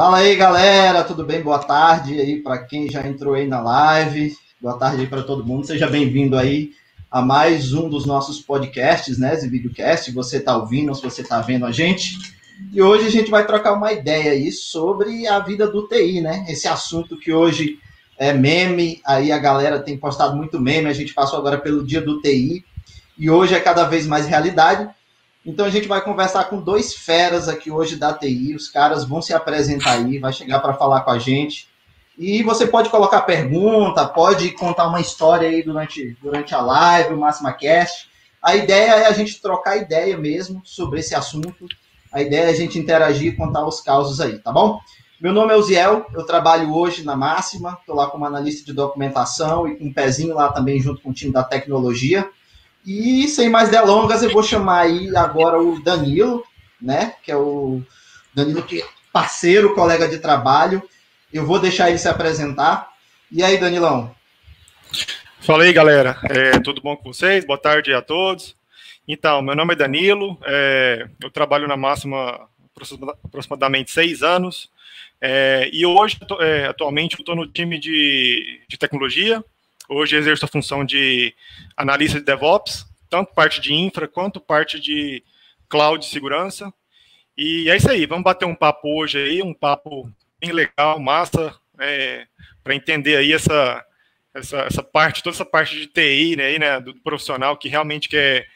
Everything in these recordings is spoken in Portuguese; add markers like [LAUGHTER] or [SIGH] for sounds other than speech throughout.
Fala aí, galera, tudo bem? Boa tarde aí para quem já entrou aí na live. Boa tarde aí para todo mundo. Seja bem-vindo aí a mais um dos nossos podcasts, né? Esse videocast. Você está ouvindo ou se você está vendo a gente. E hoje a gente vai trocar uma ideia aí sobre a vida do TI, né? Esse assunto que hoje é meme, aí a galera tem postado muito meme, a gente passou agora pelo dia do TI, e hoje é cada vez mais realidade. Então a gente vai conversar com dois feras aqui hoje da TI, os caras vão se apresentar aí, vai chegar para falar com a gente. E você pode colocar pergunta, pode contar uma história aí durante, durante a live, o Máxima Cast. A ideia é a gente trocar ideia mesmo sobre esse assunto. A ideia é a gente interagir e contar os causos aí, tá bom? Meu nome é Uziel, eu trabalho hoje na Máxima, estou lá como analista de documentação e com um pezinho lá também junto com o time da tecnologia. E sem mais delongas, eu vou chamar aí agora o Danilo, né? Que é o Danilo que é parceiro, colega de trabalho. Eu vou deixar ele se apresentar. E aí, Danilão? Fala aí, galera. É, tudo bom com vocês? Boa tarde a todos. Então, meu nome é Danilo, é, eu trabalho na Máxima aproximadamente seis anos. É, e hoje, é, atualmente, eu estou no time de, de tecnologia. Hoje exerço a função de analista de DevOps, tanto parte de infra quanto parte de cloud segurança. E é isso aí, vamos bater um papo hoje aí, um papo bem legal, massa, é, para entender aí essa, essa, essa parte, toda essa parte de TI, né, aí, né, do profissional que realmente quer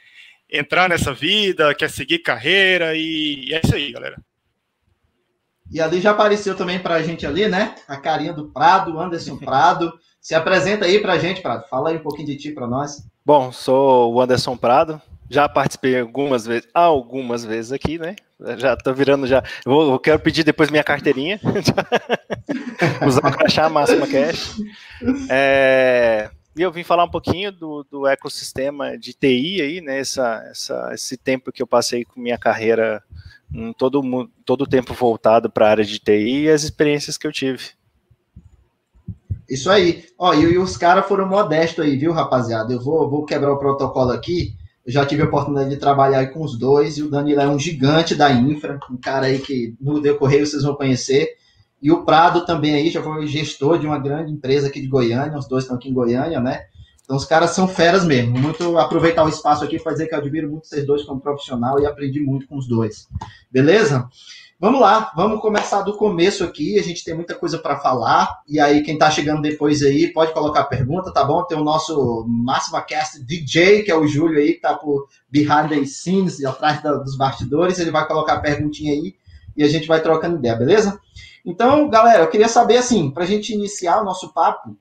entrar nessa vida, quer seguir carreira, e, e é isso aí, galera. E ali já apareceu também para a gente ali, né? A carinha do Prado, Anderson Prado. Se apresenta aí para a gente, Prado. Fala aí um pouquinho de ti para nós. Bom, sou o Anderson Prado. Já participei algumas vezes, algumas vezes aqui, né? Já tô virando já. Eu, eu quero pedir depois minha carteirinha. Usar o crachá máxima cash. É, e eu vim falar um pouquinho do, do ecossistema de TI aí, né? Essa, essa, esse tempo que eu passei com minha carreira todo todo o tempo voltado para a área de TI e as experiências que eu tive. Isso aí. Ó, e, e os caras foram modestos aí, viu, rapaziada? Eu vou, vou quebrar o protocolo aqui. Eu já tive a oportunidade de trabalhar com os dois, e o Danilo é um gigante da infra, um cara aí que no decorrer vocês vão conhecer. E o Prado também aí já foi gestor de uma grande empresa aqui de Goiânia, os dois estão aqui em Goiânia, né? Então os caras são feras mesmo. Muito aproveitar o espaço aqui para dizer que eu admiro muito vocês dois como profissional e aprendi muito com os dois. Beleza? Vamos lá, vamos começar do começo aqui. A gente tem muita coisa para falar. E aí, quem está chegando depois aí, pode colocar pergunta, tá bom? Tem o nosso Máxima Cast DJ, que é o Júlio aí, que tá por behind the scenes, atrás da, dos bastidores. Ele vai colocar a perguntinha aí e a gente vai trocando ideia, beleza? Então, galera, eu queria saber assim, para a gente iniciar o nosso papo,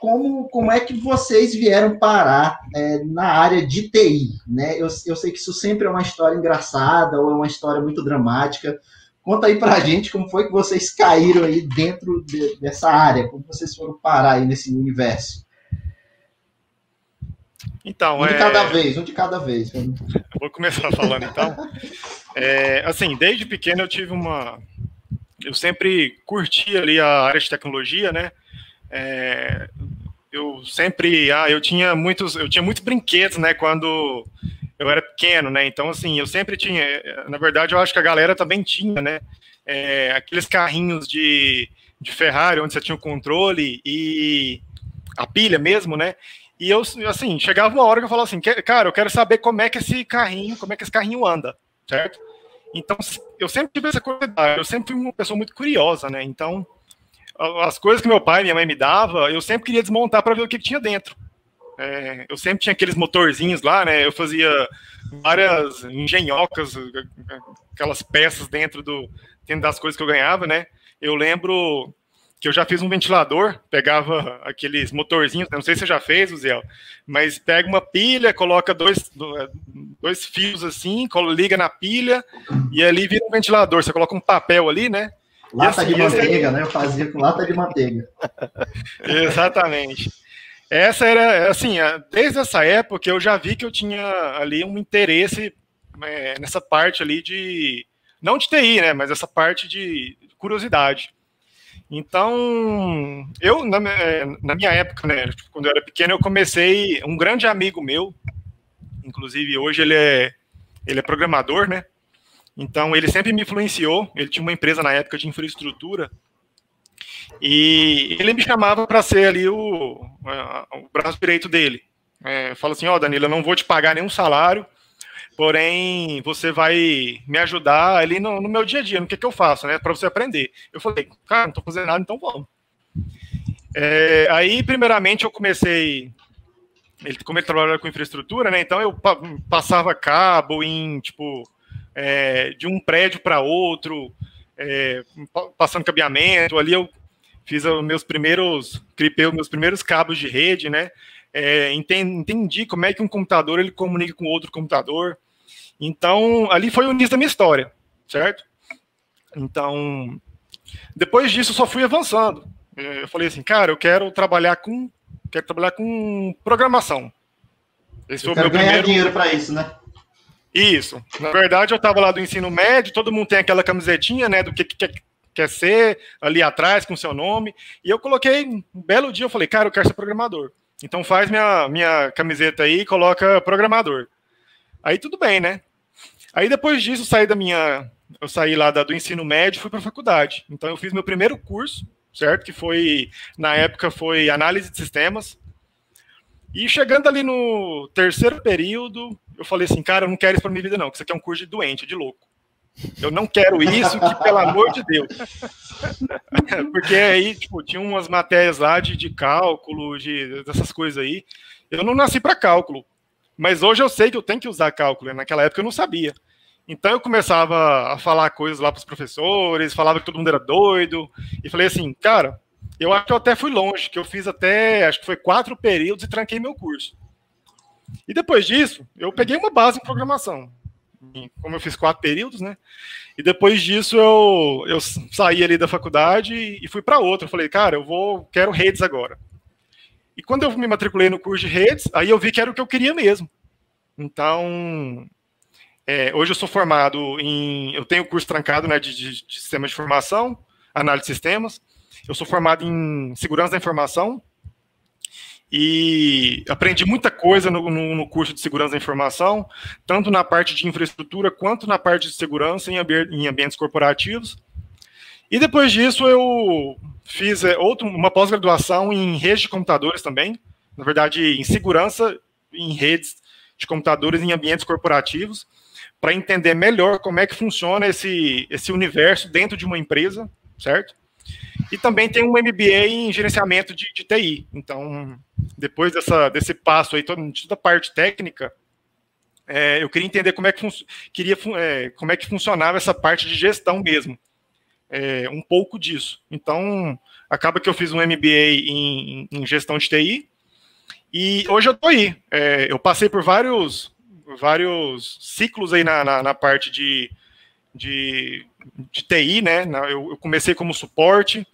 como, como é que vocês vieram parar é, na área de TI, né? Eu, eu sei que isso sempre é uma história engraçada ou é uma história muito dramática. Conta aí pra gente como foi que vocês caíram aí dentro de, dessa área, como vocês foram parar aí nesse universo. Então, um de é... cada vez, um de cada vez. Vou começar [LAUGHS] falando então. é, assim, desde pequeno eu tive uma. Eu sempre curti ali a área de tecnologia, né? É, eu sempre, ah, eu tinha muitos, eu tinha muitos brinquedos, né, quando eu era pequeno, né, então, assim, eu sempre tinha, na verdade, eu acho que a galera também tinha, né, é, aqueles carrinhos de, de Ferrari, onde você tinha o controle e a pilha mesmo, né, e eu, assim, chegava uma hora que eu falava assim, cara, eu quero saber como é que esse carrinho, como é que esse carrinho anda, certo? Então, eu sempre tive essa curiosidade, eu sempre fui uma pessoa muito curiosa, né, então as coisas que meu pai e minha mãe me dava, eu sempre queria desmontar para ver o que, que tinha dentro. É, eu sempre tinha aqueles motorzinhos lá, né? Eu fazia várias engenhocas, aquelas peças dentro do dentro das coisas que eu ganhava, né? Eu lembro que eu já fiz um ventilador, pegava aqueles motorzinhos, não sei se você já fez, Zé, mas pega uma pilha, coloca dois, dois fios assim, liga na pilha e ali vira um ventilador. Você coloca um papel ali, né? Lata assim, de manteiga, né? Eu fazia com lata de manteiga. [LAUGHS] Exatamente. Essa era, assim, desde essa época eu já vi que eu tinha ali um interesse é, nessa parte ali de, não de TI, né, mas essa parte de curiosidade. Então, eu, na, é, na minha época, né, quando eu era pequeno, eu comecei, um grande amigo meu, inclusive hoje ele é, ele é programador, né, Então, ele sempre me influenciou. Ele tinha uma empresa na época de infraestrutura. E ele me chamava para ser ali o, o, braço direito dele. É, fala assim: Ó, oh, Danilo, eu não vou te pagar nenhum salário, porém você vai me ajudar ali no, no meu dia a dia, no que, que eu faço, né? Para você aprender. Eu falei: Cara, não estou fazendo nada, então vamos. É, aí, primeiramente, eu comecei. Ele, como ele trabalhava com infraestrutura, né? Então eu passava cabo em tipo é, de um prédio para outro, é, passando cabeamento. Ali eu fiz os meus primeiros, clipei os meus primeiros cabos de rede, né? É, entendi como é que um computador ele comunica com outro computador. Então, ali foi o início da minha história, certo? Então, depois disso, eu só fui avançando. É, eu falei assim, cara, eu quero trabalhar com, quero trabalhar com programação. Esse eu foi o meu ganhar primeiro... dinheiro para isso, né? Isso. Na verdade, eu estava lá do ensino médio, todo mundo tem aquela camisetinha, né, do que, que quer, ser ali atrás com seu nome. E eu coloquei, um belo dia, eu falei, cara, eu quero ser programador. Então faz minha, minha camiseta aí e coloca programador. Aí tudo bem, né? Aí depois disso, eu saí da minha. Eu saí lá da, do ensino médio fui para a faculdade. Então eu fiz meu primeiro curso, certo? Que foi, na época, foi análise de sistemas. E chegando ali no terceiro período, eu falei assim, cara, eu não quero isso para minha vida, não, que isso aqui é um curso de doente, de louco. Eu não quero isso, que pelo amor de Deus. [LAUGHS] Porque aí, tipo, tinha umas matérias lá de, de cálculo, de, dessas coisas aí. Eu não nasci para cálculo, mas hoje eu sei que eu tenho que usar cálculo. Naquela época eu não sabia. Então eu começava a falar coisas lá para os professores, falava que todo mundo era doido, e falei assim, cara, eu acho que eu até fui longe, que eu fiz até, acho que foi quatro períodos e tranquei meu curso. E depois disso, eu peguei uma base em programação. Como eu fiz quatro períodos, né? E depois disso eu, eu saí ali da faculdade e fui para outra. Eu falei, cara, eu vou, quero redes agora. E quando eu me matriculei no curso de redes, aí eu vi que era o que eu queria mesmo. Então, é, hoje eu sou formado em. Eu tenho curso trancado né, de, de, de sistemas de informação, análise de sistemas. Eu sou formado em segurança da informação e aprendi muita coisa no, no, no, curso de segurança da informação, tanto na parte de infraestrutura quanto na parte de segurança em, em ambientes corporativos. E depois disso eu fiz é, outro, uma pós-graduação em redes de computadores também, na verdade em segurança em redes de computadores em ambientes corporativos para entender melhor como é que funciona esse, esse universo dentro de uma empresa, certo? E também tem um MBA em gerenciamento de, de TI. Então, depois dessa, desse passo aí, toda, toda a parte técnica, é, eu queria entender como é que queria é, como é que funcionava essa parte de gestão mesmo, é, um pouco disso. Então, acaba que eu fiz um MBA em, em gestão de TI e hoje eu estou aí. É, eu passei por vários vários ciclos aí na, na, na parte de, de, de, TI, né? Eu, eu, comecei como suporte,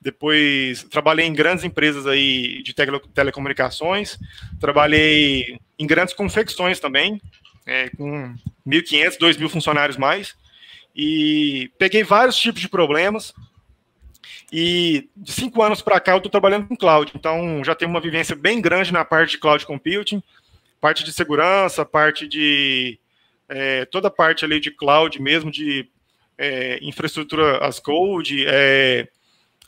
depois trabalhei em grandes empresas aí de tele, telecomunicações, trabalhei em grandes confecções também, é, com 1.500, 2.000 funcionários mais, e peguei vários tipos de problemas. E de cinco anos para cá eu estou trabalhando com cloud, então já tenho uma vivência bem grande na parte de cloud computing, parte de segurança, parte de é, toda a parte ali de cloud mesmo, de é, infraestrutura as code, é,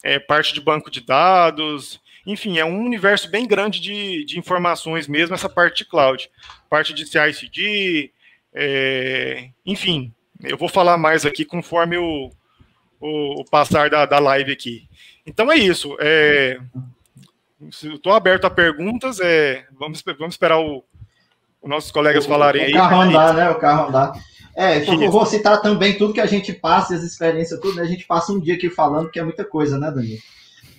é, parte de banco de dados, enfim, é um universo bem grande de, de informações mesmo, essa parte de cloud, parte de CI/CD, é, enfim, eu vou falar mais aqui conforme o, o, o passar da, da live aqui. Então é isso. É, Estou aberto a perguntas. É, vamos, vamos esperar o, os nossos colegas falarem aí. O carro andar, né? O carro andar. É, eu vou citar também tudo que a gente passa, as experiências, tudo, né? A gente passa um dia aqui falando, que é muita coisa, né, Danilo?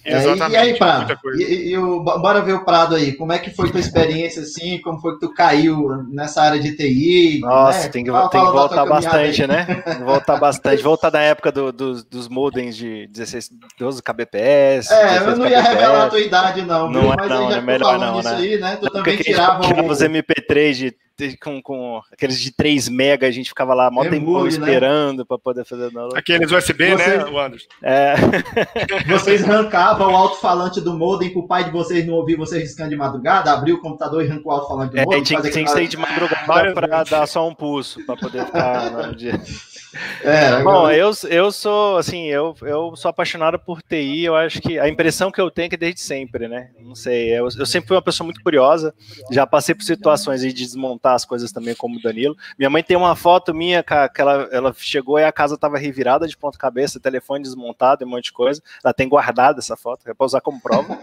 Exatamente. É, e, aí, Prado? E, e, o, bora ver o Prado aí. Como é que foi tua experiência, assim? Como foi que tu caiu nessa área de TI? Nossa, né? tem que, fala, tem que voltar bastante, né? [LAUGHS] Voltar bastante. Voltar da época do, do, dos modems de 16, 12 kbps. É, eu não ia revelar a tua idade, não. Não, é, não, é melhor não, né? Aí, né? Tu também tirava o... os MP3 de com, com aqueles de 3 mega, a gente ficava lá mó tempo né? esperando né? para poder fazer o download. Aqueles USB, Você... né, Anderson? É. [LAUGHS] [LAUGHS] Vocês arrancavam o alto-falante do modem pro pai de vocês não ouvir vocês riscando de madrugada, abriu o computador e arrancou o alto-falante do é, modem? Tinha, tinha que sair de madrugada para dar só um pulso, para poder ficar no dia. [LAUGHS] É, Bom, eu, eu sou assim, eu, eu sou apaixonado por TI, eu acho que a impressão que eu tenho é que desde sempre, né? Não sei, eu, eu sempre fui uma pessoa muito curiosa, já passei por situações de desmontar as coisas também, como o Danilo. Minha mãe tem uma foto minha que ela, ela chegou e a casa estava revirada de ponta cabeça, telefone desmontado e um monte de coisa. Ela tem guardado essa foto, é para usar como prova.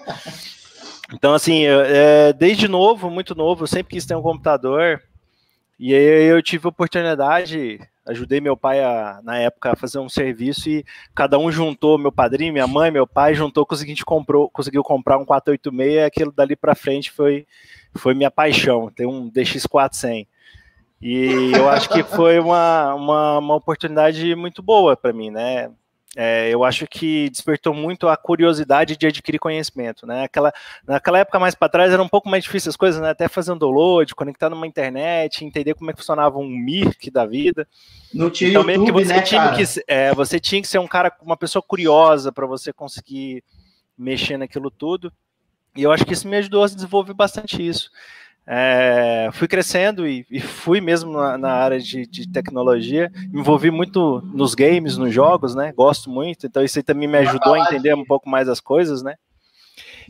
Então, assim, é, desde novo, muito novo, eu sempre quis ter um computador. E aí eu tive a oportunidade, ajudei meu pai a, na época a fazer um serviço e cada um juntou, meu padrinho, minha mãe, meu pai, juntou, conseguiu, comprou, conseguiu comprar um 486 e aquilo dali para frente foi, foi minha paixão, tem um DX400. E eu acho que foi uma, uma, uma oportunidade muito boa para mim, né? É, eu acho que despertou muito a curiosidade de adquirir conhecimento, né? Aquela, naquela época mais para trás era um pouco mais difícil as coisas, né? Até fazer um download, conectar numa internet, entender como é que funcionava um Mirk da vida. No tinha então, YouTube, que você né, tinha cara? que é, você tinha que ser um cara, uma pessoa curiosa para você conseguir mexer naquilo tudo. E eu acho que isso me ajudou a desenvolver bastante isso. É, fui crescendo e, e fui mesmo na, na área de, de, tecnologia, me envolvi muito nos games, nos jogos, né? Gosto muito, então isso aí também me ajudou a entender um pouco mais as coisas, né?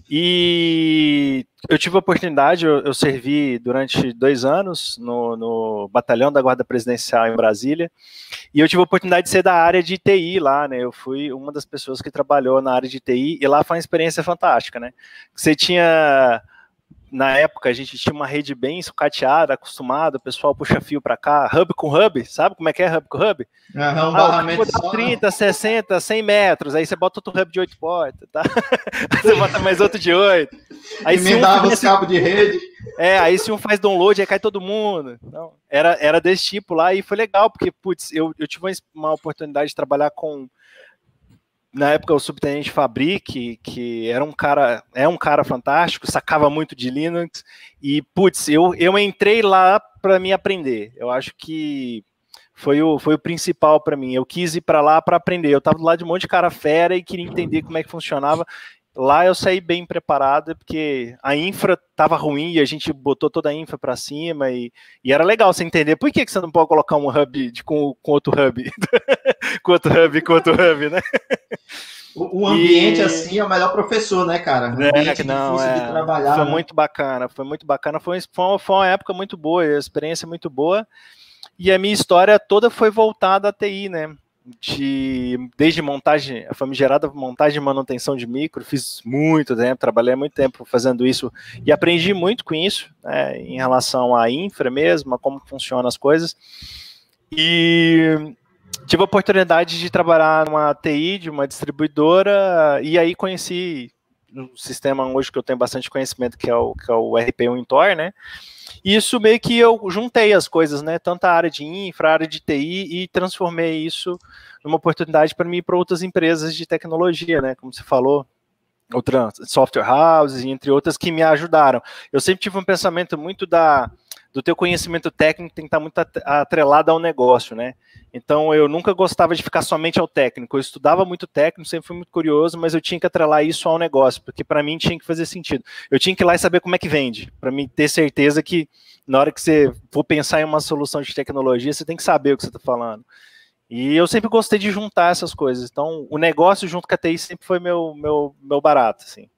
E eu tive a oportunidade, eu, eu servi durante dois anos no, no, batalhão da Guarda Presidencial em Brasília, e eu tive a oportunidade de ser da área de TI lá, né? Eu fui uma das pessoas que trabalhou na área de TI, e lá foi uma experiência fantástica, né? Você tinha na época a gente tinha uma rede bem sucateada, acostumada, o pessoal puxa fio para cá, hub com hub, sabe como é que é hub com hub? Uhum, um ah, barramento só, 30, 60, 100 metros, aí você bota outro hub de 8 portas, tá? [LAUGHS] aí você bota mais outro de 8. Aí Emendava um, os cabos de rede. É, aí se um faz download, aí cai todo mundo. Então, era, era desse tipo lá e foi legal, porque, putz, eu, eu tive uma oportunidade de trabalhar com na época o subtenente Fabric, que era um cara, é um cara fantástico, sacava muito de Linux e putz, eu, eu entrei lá para me aprender. Eu acho que foi o, foi o principal para mim. Eu quis ir para lá para aprender. Eu estava do lado de um monte de cara fera e queria entender como é que funcionava. Lá eu saí bem preparado, porque a infra estava ruim e a gente botou toda a infra para cima e, e, era legal você entender por que, que você não pode colocar um hub de, com, com outro hub, [LAUGHS] com outro hub, com outro hub, né? O, ambiente e... assim é o melhor professor, né, cara? O é, não, é, trabalhar, foi né? muito bacana, foi muito bacana, foi, foi, uma, foi uma época muito boa, a experiência muito boa. E a minha história toda foi voltada à TI, né? De desde montagem, a famigerada montagem e manutenção de micro, fiz muito tempo, trabalhei muito tempo fazendo isso e aprendi muito com isso, né, em relação à infra mesmo, a como funcionam as coisas. E tive a oportunidade de trabalhar numa TI de uma distribuidora e aí conheci um sistema hoje que eu tenho bastante conhecimento, que é o, que é o RP Wintor, né? E isso meio que eu juntei as coisas, né? Tanto a área de infra, a área de TI, e transformei isso numa oportunidade para mim ir para outras empresas de tecnologia, né? Como você falou, outras software houses, entre outras, que me ajudaram. Eu sempre tive um pensamento muito da do teu conhecimento técnico tem que estar muito atrelado ao negócio, né? Então eu nunca gostava de ficar somente ao técnico. Eu estudava muito técnico, sempre fui muito curioso, mas eu tinha que atrelar isso ao negócio, porque para mim tinha que fazer sentido. Eu tinha que ir lá e saber como é que vende, para mim ter certeza que na hora que você for pensar em uma solução de tecnologia, você tem que saber o que você está falando. E eu sempre gostei de juntar essas coisas. Então, o negócio junto com a TI sempre foi meu, meu, meu barato, assim.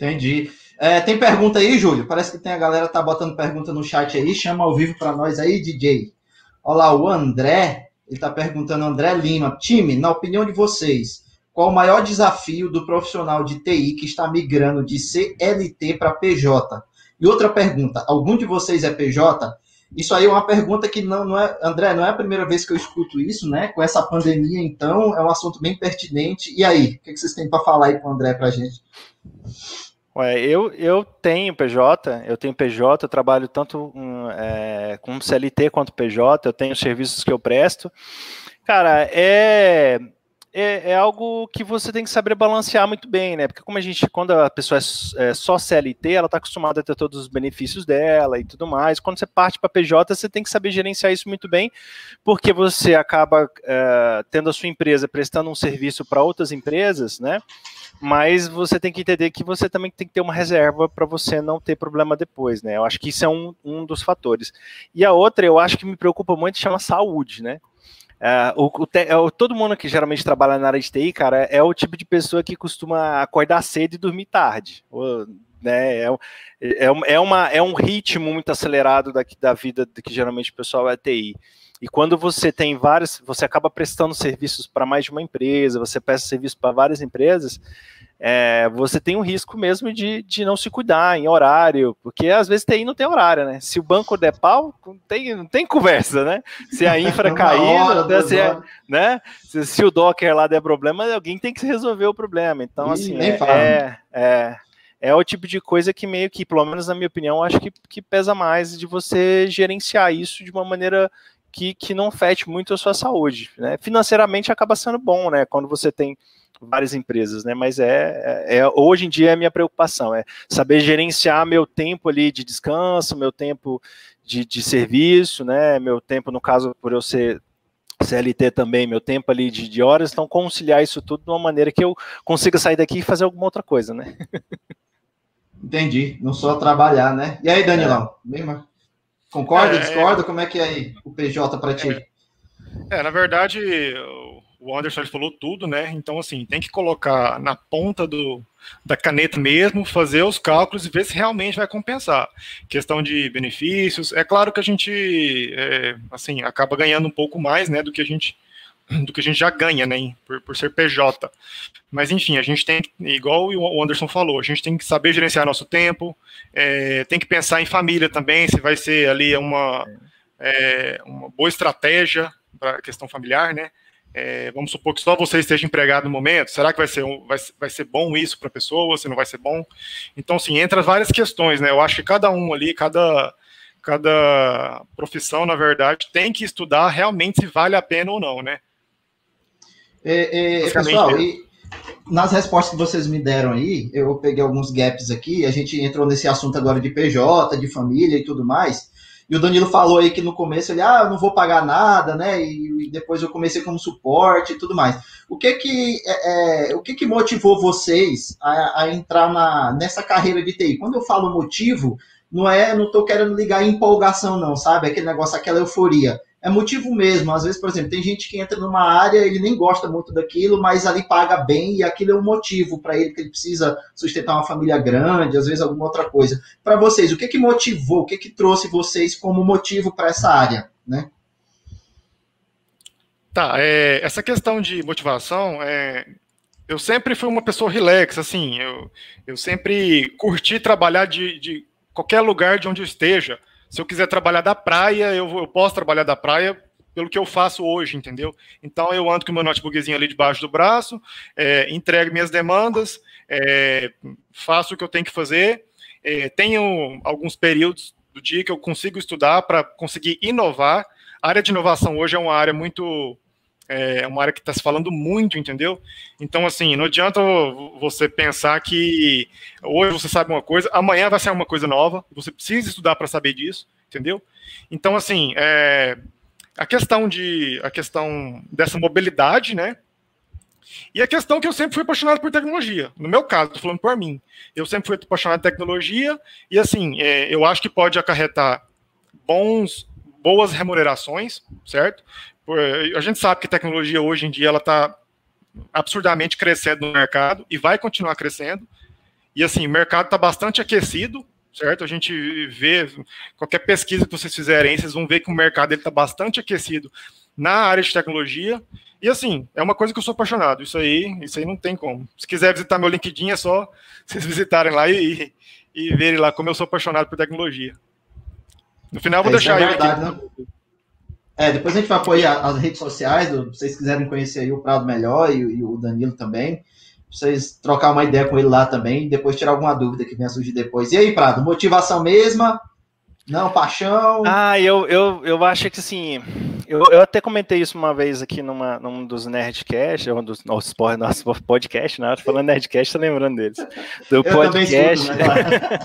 Entendi. É, tem pergunta aí, Júlio? Parece que tem a galera tá botando pergunta no chat aí. Chama ao vivo para nós aí, DJ. Olá, o André, ele está perguntando, André Lima. Time, na opinião de vocês, qual o maior desafio do profissional de TI que está migrando de CLT para PJ? E outra pergunta, algum de vocês é PJ? Isso aí é uma pergunta que não, não é, André, não é a primeira vez que eu escuto isso, né? Com essa pandemia, então, é um assunto bem pertinente. E aí, o que vocês têm para falar aí com o André para a gente? Ué, eu, eu tenho PJ, eu tenho PJ, eu trabalho tanto um, é, com CLT quanto PJ, eu tenho serviços que eu presto. Cara, é, é, é, algo que você tem que saber balancear muito bem, né? Porque como a gente, quando a pessoa é, é só CLT, ela está acostumada a ter todos os benefícios dela e tudo mais. Quando você parte para PJ, você tem que saber gerenciar isso muito bem, porque você acaba é, tendo a sua empresa prestando um serviço para outras empresas, né? Mas você tem que entender que você também tem que ter uma reserva para você não ter problema depois, né? Eu acho que isso é um, um dos fatores. E a outra, eu acho que me preocupa muito, chama saúde, né? É, o, o, é o, todo mundo que geralmente trabalha na área de TI, cara, é o tipo de pessoa que costuma acordar cedo e dormir tarde. Ou, né, é, é, é, uma, é um ritmo muito acelerado da, da vida que geralmente o pessoal é TI. E quando você tem vários, você acaba prestando serviços para mais de uma empresa, você presta serviço para várias empresas, é, você tem um risco mesmo de, de não se cuidar em horário, porque às vezes TI não tem horário, né? Se o banco der pau, não tem, não tem conversa, né? Se a infra [LAUGHS] cair, hora, né? se, é, né? Se, se, o Docker lá der problema, alguém tem que resolver o problema. Então, Ih, assim, é, é, é, é, o tipo de coisa que meio que, pelo menos na minha opinião, acho que, que pesa mais de você gerenciar isso de uma maneira que, que não fete muito a sua saúde. Né? Financeiramente acaba sendo bom, né? Quando você tem várias empresas, né? Mas é, é, é, hoje em dia é a minha preocupação, é saber gerenciar meu tempo ali de descanso, meu tempo de, de serviço, né? Meu tempo, no caso, por eu ser CLT também, meu tempo ali de, de horas, então conciliar isso tudo de uma maneira que eu consiga sair daqui e fazer alguma outra coisa, né? Entendi, não só trabalhar, né? E aí, Danilão, é. concorda, é, discorda? Como é que é aí o PJ para ti? É, é, na verdade, o Anderson falou tudo, né? Então, assim, tem que colocar na ponta do, da caneta mesmo, fazer os cálculos e ver se realmente vai compensar. Questão de benefícios, é claro que a gente, é, assim, acaba ganhando um pouco mais, né, do que a gente do que a gente já ganha, né, por, por ser PJ. Mas, enfim, a gente tem, igual o Anderson falou, a gente tem que saber gerenciar nosso tempo, é, tem que pensar em família também, se vai ser ali uma, é, uma boa estratégia para a questão familiar, né, é, vamos supor que só você esteja empregado no momento, será que vai ser, vai, vai ser bom isso para a pessoa, se não vai ser bom? Então, assim, entra várias questões, né? Eu acho que cada um ali, cada, cada profissão, na verdade, tem que estudar realmente se vale a pena ou não, né? É, é, pessoal, e nas respostas que vocês me deram aí, eu peguei alguns gaps aqui, a gente entrou nesse assunto agora de PJ, de família e tudo mais. E o Danilo falou aí que no começo ele, ah, eu não vou pagar nada, né? E, e depois eu comecei como suporte e tudo mais. O que que, é, é, o que, que motivou vocês a, a entrar na, nessa carreira de TI? Quando eu falo motivo, não é, não estou querendo ligar em empolgação, não, sabe? Aquele negócio, aquela euforia é motivo mesmo. Às vezes, por exemplo, tem gente que entra numa área, ele nem gosta muito daquilo, mas ali paga bem e aquilo é um motivo para ele que ele precisa sustentar uma família grande, às vezes alguma outra coisa. Para vocês, o que que motivou, o que que trouxe vocês como motivo para essa área, né? Tá, é, essa questão de motivação, é, eu sempre fui uma pessoa relax, assim, eu, eu sempre curti trabalhar de, de qualquer lugar de onde eu esteja. Se eu quiser trabalhar da praia, eu, eu posso trabalhar da praia pelo que eu faço hoje, entendeu? Então eu ando com meu notebookzinho ali debaixo do braço, é, entrego minhas demandas, é, faço o que eu tenho que fazer. É, tenho alguns períodos do dia que eu consigo estudar para conseguir inovar. A área de inovação hoje é uma área muito é uma área que está se falando muito, entendeu? Então, assim, não adianta você pensar que hoje você sabe uma coisa, amanhã vai ser uma coisa nova, você precisa estudar para saber disso, entendeu? Então, assim, é, a questão de a questão dessa mobilidade, né? E a questão que eu sempre fui apaixonado por tecnologia. No meu caso, estou falando por mim. Eu sempre fui apaixonado por tecnologia e, assim, é, eu acho que pode acarretar bons, boas remunerações, certo? a gente sabe que a tecnologia hoje em dia ela está absurdamente crescendo no mercado e vai continuar crescendo. E assim, o mercado está bastante aquecido, certo? A gente vê qualquer pesquisa que vocês fizerem, vocês vão ver que o mercado está bastante aquecido na área de tecnologia. E assim, é uma coisa que eu sou apaixonado. Isso aí, isso aí não tem como. Se quiser visitar meu LinkedIn, é só [LAUGHS] vocês visitarem lá e, e verem lá como eu sou apaixonado por tecnologia. No final, eu vou é, deixar é verdade, aqui. Né? É, depois a gente vai apoiar as redes sociais, se vocês quiserem conhecer aí o Prado melhor e, e, o Danilo também. Vocês trocar uma ideia com ele lá também, depois tirar alguma dúvida que venha surgir depois. E aí, Prado, motivação mesma? Não, paixão? Ah, eu, eu, eu acho que assim, Eu, eu até comentei isso uma vez aqui numa, num dos Nerdcast, um dos nossos, nossos podcast, né? Falando Nerdcast, tô lembrando deles. Do eu podcast. Escuto, né?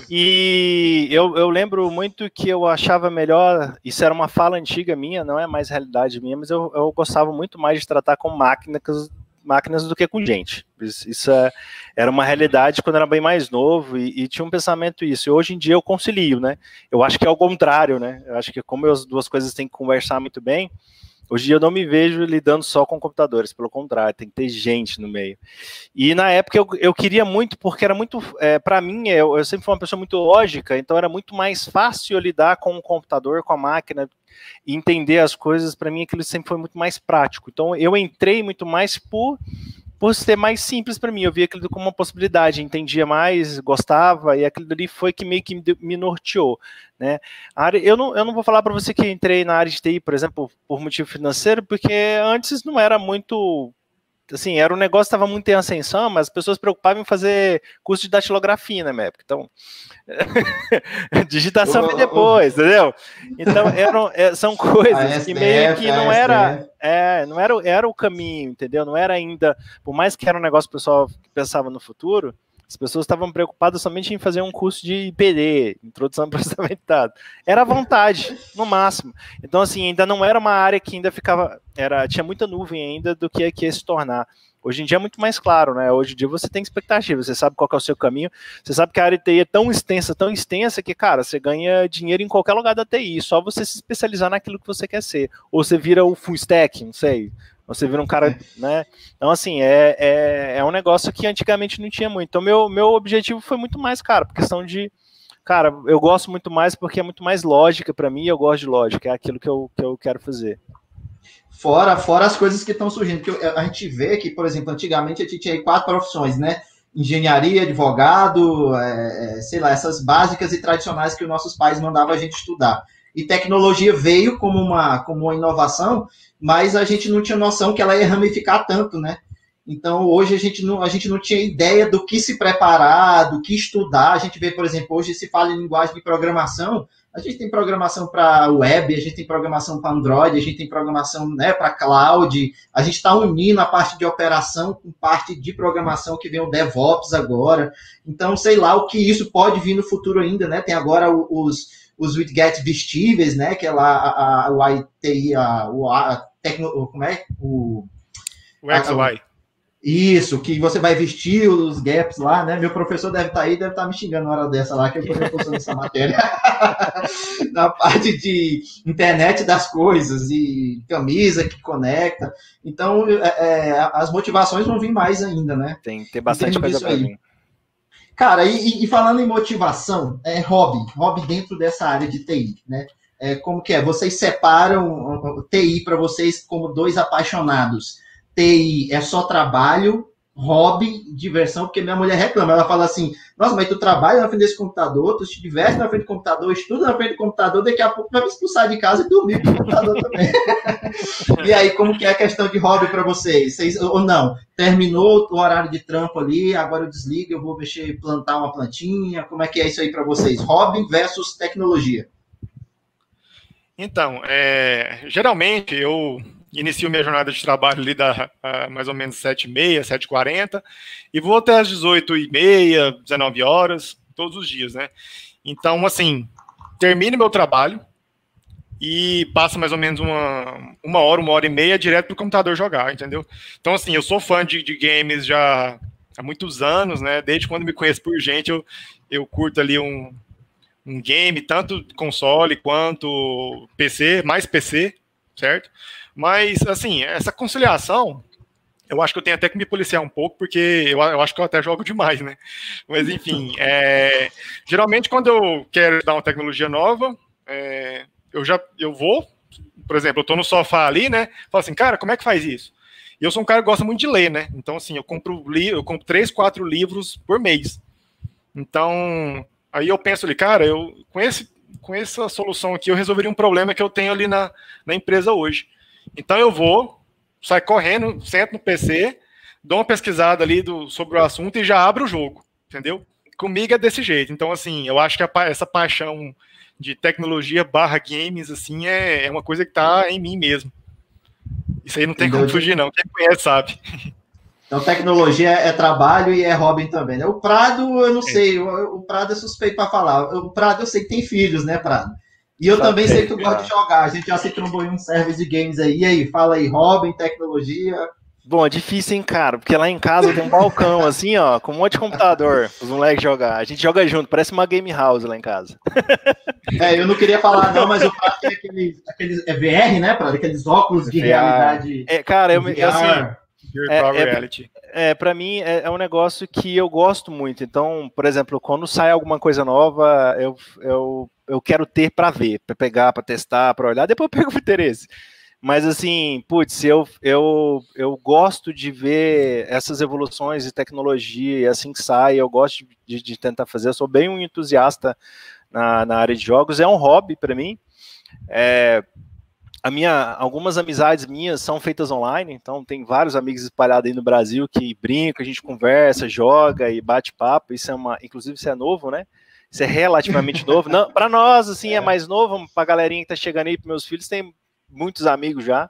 [LAUGHS] e eu, eu lembro muito que eu achava melhor, isso era uma fala antiga minha, não é mais realidade minha, mas eu, eu gostava muito mais de tratar com máquinas máquinas do que com gente. Isso, é, era uma realidade quando era bem mais novo e, e, tinha um pensamento isso. E hoje em dia eu concilio, né? Eu acho que é o contrário, né? Eu acho que como as duas coisas têm que conversar muito bem, Hoje em dia eu não me vejo lidando só com computadores, pelo contrário, tem que ter gente no meio. E na época eu, eu queria muito, porque era muito, é, para mim, eu, eu, sempre fui uma pessoa muito lógica, então era muito mais fácil lidar com o computador, com a máquina, e entender as coisas, para mim aquilo sempre foi muito mais prático. Então eu entrei muito mais por por ser mais simples para mim. Eu via aquilo como uma possibilidade, entendia mais, gostava, e aquilo ali foi que meio que me norteou. Né? Área, eu, não, eu não vou falar para você que entrei na área de TI, por exemplo, por motivo financeiro, porque antes não era muito assim, era um negócio que estava muito em ascensão, mas as pessoas se preocupavam em fazer curso de datilografia na minha época. Então, [LAUGHS] digitação vem depois, entendeu? Então, eram, é, são [LAUGHS] coisas que meio que não era, é, não era, era o caminho, entendeu? Não era ainda, por mais que era um negócio que o pessoal pensava no futuro, as pessoas estavam preocupadas somente em fazer um curso de IPD, Introdução ao [LAUGHS] Processamento de Dados. Era vontade, no máximo. Então, assim, ainda não era uma área que ainda ficava, era, tinha muita nuvem ainda do que ia se tornar. Hoje em dia é muito mais claro, né? Hoje em dia você tem expectativa, você sabe qual é o seu caminho, você sabe que a área de TI é tão extensa, tão extensa, que, cara, você ganha dinheiro em qualquer lugar da TI, só você se especializar naquilo que você quer ser. Ou você vira o full stack, não sei, você vira um cara, [LAUGHS] né? Então, assim, é, é, é um negócio que antigamente não tinha muito. Então, meu, meu objetivo foi muito mais, cara, por questão de. Cara, eu gosto muito mais porque é muito mais lógica para mim e eu gosto de lógica, é aquilo que eu, que eu quero fazer. Fora, fora as coisas que estão surgindo, que a gente vê que, por exemplo, antigamente a gente tinha quatro profissões, né? Engenharia, advogado, é, é, sei lá, essas básicas e tradicionais que os nossos pais mandavam a gente estudar. E tecnologia veio como uma, como uma inovação mas a gente não tinha noção que ela ia ramificar tanto, né? Então, hoje a gente, não, a gente não tinha ideia do que se preparar, do que estudar. A gente vê, por exemplo, hoje se fala em linguagem de programação, a gente tem programação para web, a gente tem programação para Android, a gente tem programação né, para cloud, a gente está unindo a parte de operação com parte de programação que vem o DevOps agora. Então, sei lá o que isso pode vir no futuro ainda, né? Tem agora os os widgets vestíveis, né? Que é lá a, a, o ITI, a, o a, tecno, como é? O, o XY. Isso, que você vai vestir os gaps lá, né? Meu professor deve estar tá aí, deve estar tá me xingando na hora dessa lá, que eu estou reforçando essa matéria. [LAUGHS] na parte de internet das coisas e camisa que conecta. Então, é, é, as motivações vão vir mais ainda, né? Tem, tem bastante coisa para vir. Cara, e, e, falando em motivação, é hobby, hobby dentro dessa área de TI, né? É, como que é? Vocês separam TI para vocês como dois apaixonados. TI é só trabalho hobby, diversão, porque minha mulher reclama, ela fala assim, nossa, mas tu trabalha na frente desse computador, tu te diverte na frente do computador, estuda na frente do computador, daqui a pouco vai me expulsar de casa e dormir no computador também. [LAUGHS] e aí, como que é a questão de hobby para vocês? vocês? Ou não? Terminou o horário de trampo ali, agora eu desligo, eu vou mexer, plantar uma plantinha, como é que é isso aí para vocês? Hobby versus tecnologia. Então, é, geralmente eu inicio minha jornada de trabalho ali da uh, mais ou menos 7h30, 7h40, e vou até as 18h30, 19 horas, todos os dias, né? Então, assim, termino meu trabalho e passa mais ou menos uma, uma hora, uma hora e meia direto pro computador jogar, entendeu? Então, assim, eu sou fã de, de games já há muitos anos, né? Desde quando me conheço por gente, eu, eu curto ali um, um game, tanto console quanto PC, mais PC, certo? Mas, assim, essa conciliação, eu acho que eu tenho até que me policiar um pouco, porque eu, eu acho que eu até jogo demais, né? Mas, enfim, [LAUGHS] é, geralmente quando eu quero dar uma tecnologia nova, é, eu já eu vou, por exemplo, eu tô no sofá ali, né? Falo assim, cara, como é que faz isso? E eu sou um cara que gosta muito de ler, né? Então, assim, eu compro, eu compro três, quatro livros por mês. Então, aí eu penso ali, cara, eu com, esse, com essa solução aqui, eu resolveria um problema que eu tenho ali na, na empresa hoje. Então eu vou, saio correndo, sento no PC, dou uma pesquisada ali do, sobre o assunto e já abro o jogo, entendeu? comigo é desse jeito. Então, assim, eu acho que a, essa paixão de tecnologia barra games, assim, é, é uma coisa que tá em mim mesmo. Isso aí não tem como fugir, não. Quem conhece sabe. Então, tecnologia é trabalho e é hobby também, né? O Prado, eu não é. sei, o, o, Prado é suspeito para falar. O Prado, eu sei que tem filhos, né, Prado? E eu também sei que tu gosta de jogar. A gente já se trombou em um service de games aí. E aí, fala aí, hobby, tecnologia. Bom, é difícil, hein, cara? Porque lá em casa tem um balcão, [LAUGHS] assim, ó, com um monte de computador, os moleques jogar. A gente joga junto, parece uma game house lá em casa. [LAUGHS] É, eu não queria falar, não, mas o Prato tem aqueles, aqueles. É VR, né, Prato? Aqueles óculos de VR. realidade. É, cara, eu, VR. assim. Virtual é, é reality. É, é para mim é, é, um negócio que eu gosto muito. Então, por exemplo, quando sai alguma coisa nova, eu, eu, eu quero ter para ver, para pegar, para testar, para olhar, depois eu pego o interesse. Mas assim, putz, eu, eu, eu gosto de ver essas evoluções de tecnologia e assim que sai, eu gosto de, de tentar fazer. Eu sou bem um entusiasta na, na área de jogos, é um hobby para mim. É, a minha, algumas amizades minhas são feitas online, então tem vários amigos espalhados aí no Brasil que brincam, a gente conversa, joga e bate papo. Isso é uma, inclusive, isso é novo, né? Isso é relativamente [LAUGHS] novo. Não, para nós, assim, é. é mais novo. Para a galerinha que tá chegando aí, para meus filhos, tem muitos amigos já.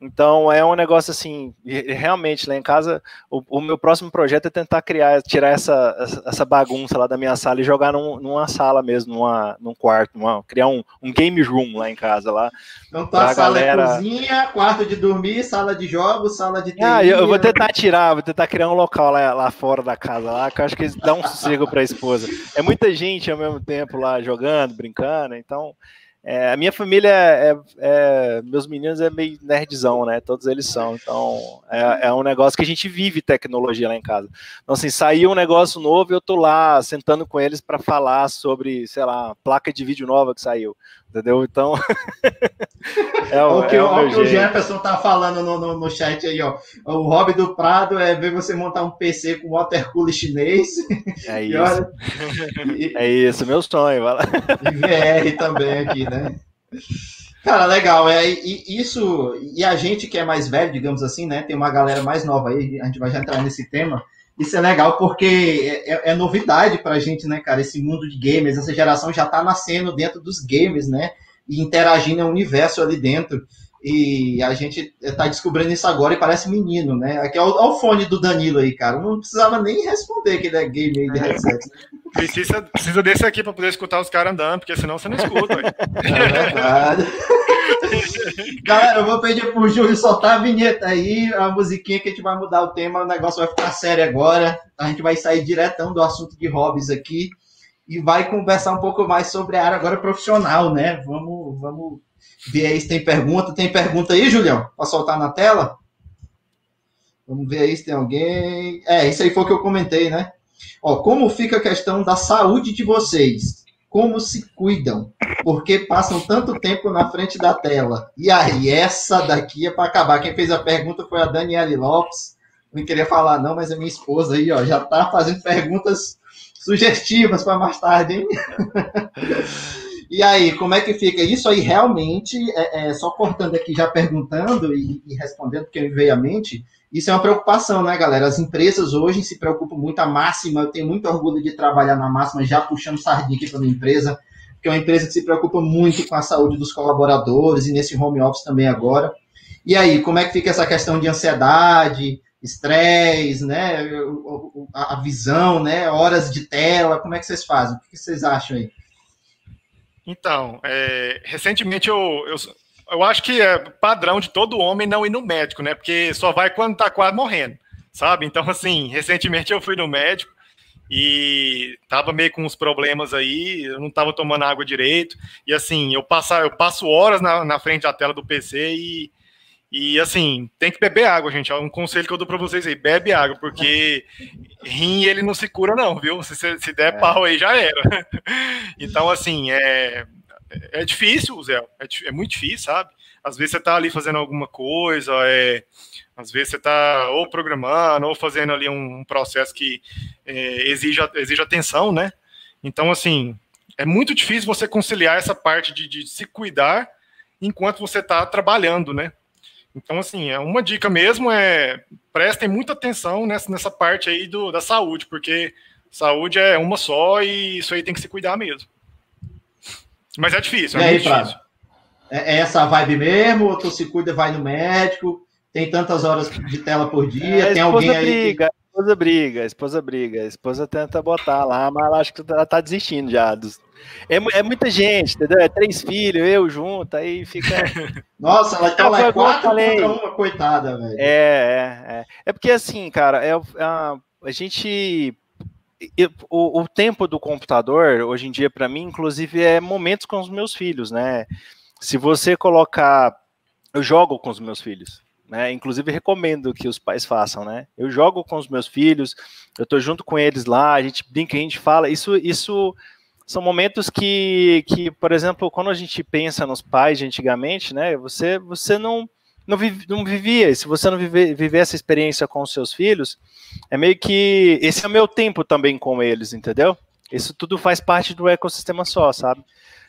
Então é um negócio assim, realmente lá em casa, o, o, meu próximo projeto é tentar criar, tirar essa, essa bagunça lá da minha sala e jogar num, numa sala mesmo, numa, num quarto, numa, criar um, um game room lá em casa lá. Então tá sala é galera... cozinha, quarto de dormir, sala de jogos, sala de Ah, eu, eu, vou tentar tirar, vou tentar criar um local lá, lá fora da casa lá, que eu acho que dá um sossego para a esposa. É muita gente ao mesmo tempo lá jogando, brincando, então é, a minha família é, é, meus meninos é meio nerdzão, né? Todos eles são. Então é, é, um negócio que a gente vive tecnologia lá em casa. Então, assim, saiu um negócio novo, eu tô lá sentando com eles para falar sobre, sei lá, placa de vídeo nova que saiu. Entendeu? Então. [LAUGHS] é o, o que, é o, o, o Jefferson tá falando no, no, no, chat aí, ó. O hobby do Prado é ver você montar um PC com watercooler chinês. É [LAUGHS] isso. Olha, é isso, meu sonho. Vai lá. [LAUGHS] E VR também aqui, né? Cara, legal. É, e, isso. E a gente que é mais velho, digamos assim, né? Tem uma galera mais nova aí, a gente vai já entrar nesse tema. Isso é legal porque é, é, é novidade pra gente, né, cara? Esse mundo de games, essa geração já tá nascendo dentro dos games, né? E interagindo no universo ali dentro. E a gente tá descobrindo isso agora e parece menino, né? Aqui é o, é o fone do Danilo aí, cara. Não precisava nem responder que ele é game aí de headset. Precisa, precisa desse aqui para poder escutar os caras andando, porque senão você não escuta. É. Galera, eu vou pedir pro Júlio soltar a vinheta aí, a musiquinha que a gente vai mudar o tema, o negócio vai ficar sério agora. A gente vai sair diretão do assunto de hobbies aqui e vai conversar um pouco mais sobre a área agora profissional, né? Vamos, vamos se tem pergunta. Tem pergunta aí, Julião? Para soltar na tela? Vamos ver aí se tem alguém. É, isso aí foi o que eu comentei, né? Ó, como fica a questão da saúde de vocês? como se cuidam, porque passam tanto tempo na frente da tela. E aí, essa daqui é para acabar. Quem fez a pergunta foi a Daniele Lopes. Não queria falar, não, mas a minha esposa aí, ó, já está fazendo perguntas sugestivas para mais tarde, hein? [LAUGHS] e aí, como é que fica? Isso aí realmente, é, é só cortando aqui, já perguntando e, e respondendo, porque me veio à mente, isso é uma preocupação, né, galera? As empresas hoje se preocupam muito, a máxima, eu tenho muito orgulho de trabalhar na máxima, já puxando sardinha aqui para minha empresa, que é uma empresa que se preocupa muito com a saúde dos colaboradores e nesse home office também agora. E aí, como é que fica essa questão de ansiedade, estresse, né, a visão, né, horas de tela, como é que vocês fazem? O que vocês acham aí? Então, é, recentemente eu, eu, eu acho que é padrão de todo homem não ir no médico, né? Porque só vai quando tá quase morrendo, sabe? Então, assim, recentemente eu fui no médico e tava meio com uns problemas aí, eu não tava tomando água direito, e assim, eu, passar, eu passo horas na, na frente da tela do PC e, e assim, tem que beber água, gente. É um conselho que eu dou para vocês aí: bebe água, porque [LAUGHS] rim ele não se cura, não, viu? Se, se der é. pau aí, já era. [LAUGHS] então, assim, é, é difícil, Zé, é, é, muito difícil, sabe? Às vezes você está ali fazendo alguma coisa, é, às vezes você está ou programando, ou fazendo ali um, processo que é, exige, exige atenção, né? Então, assim, é muito difícil você conciliar essa parte de, de se cuidar enquanto você está trabalhando, né? Então, assim, é uma dica mesmo é prestem muita atenção nessa, nessa parte aí do, da saúde, porque Saúde é uma só e isso aí tem que se cuidar mesmo. Mas é difícil. E é aí, Prado? É, é essa vibe mesmo? Ou tu se cuida, vai no médico? Tem tantas horas de tela por dia? É, tem alguém aí. Briga, que... A esposa briga, a esposa briga, a esposa tenta botar lá, mas ela acho que ela tá desistindo já. Dos... É, é muita gente, entendeu? É três filhos, eu junto, aí fica. [LAUGHS] Nossa, ela tá lá é quatro contra uma, coitada, velho. É, é, é. É porque assim, cara, é, a, a gente o, o, tempo do computador, hoje em dia, para mim, inclusive, é momentos com os meus filhos, né? Se você colocar. Eu jogo com os meus filhos, né? Inclusive, recomendo que os pais façam, né? Eu jogo com os meus filhos, eu tô junto com eles lá, a gente brinca, a gente fala. Isso, isso são momentos que, que, por exemplo, quando a gente pensa nos pais de antigamente, né? Você, você não não, vive, não vivia. Se você não viver, essa experiência com os seus filhos, é meio que esse é o meu tempo também com eles, entendeu? Isso tudo faz parte do ecossistema só, sabe?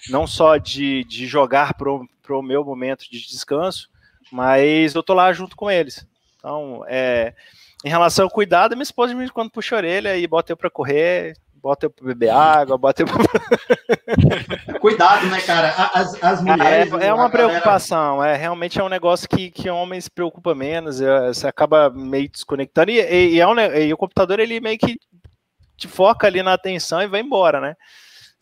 Não só de, de jogar pro, pro meu momento de descanso, mas eu tô lá junto com eles. Então, é, em relação ao cuidado, minha esposa me quando puxa a orelha e bota eu para correr, bota eu pra beber água, bota eu pra... [LAUGHS] Cuidado, né, cara? As, as ah, mulheres. É, é uma preocupação, galera... é realmente é um negócio que, que homens se preocupa menos, é, você acaba meio desconectando, e, e, e, é um, e o computador ele meio que te foca ali na atenção e vai embora, né?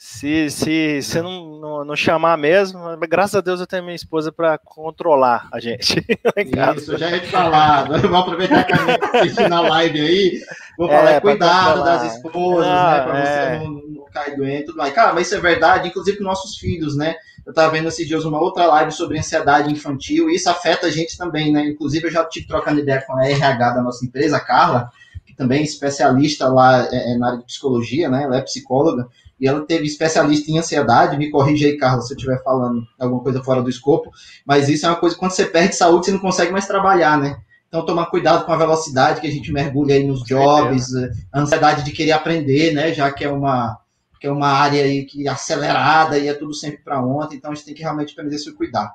Se, se, se não, não, não, chamar mesmo, graças a Deus eu tenho minha esposa para controlar a gente. [LAUGHS] Isso, já ia te falar. [LAUGHS] Vou aproveitar que a gente tá assistiu na live aí. Vou falar é, cuidado das esposas, ah, né? Para é. você não, não cair doente. Tudo mais. Cara, mas isso é verdade, inclusive com nossos filhos, né? Eu estava vendo esses dias uma outra live sobre ansiedade infantil, e isso afeta a gente também, né? Inclusive, eu já tive trocando ideia com a RH da nossa empresa, a Carla, que também é especialista lá é, é na área de psicologia, né? Ela é psicóloga e ela teve especialista em ansiedade, me corrija aí, Carlos, se eu estiver falando alguma coisa fora do escopo, mas isso é uma coisa, quando você perde saúde, você não consegue mais trabalhar, né? Então, tomar cuidado com a velocidade que a gente mergulha aí nos jobs, eh, a ansiedade de querer aprender, né? Já que é uma, que é uma área aí que é acelerada e é tudo sempre para ontem, então a gente tem que realmente aprender a se cuidar.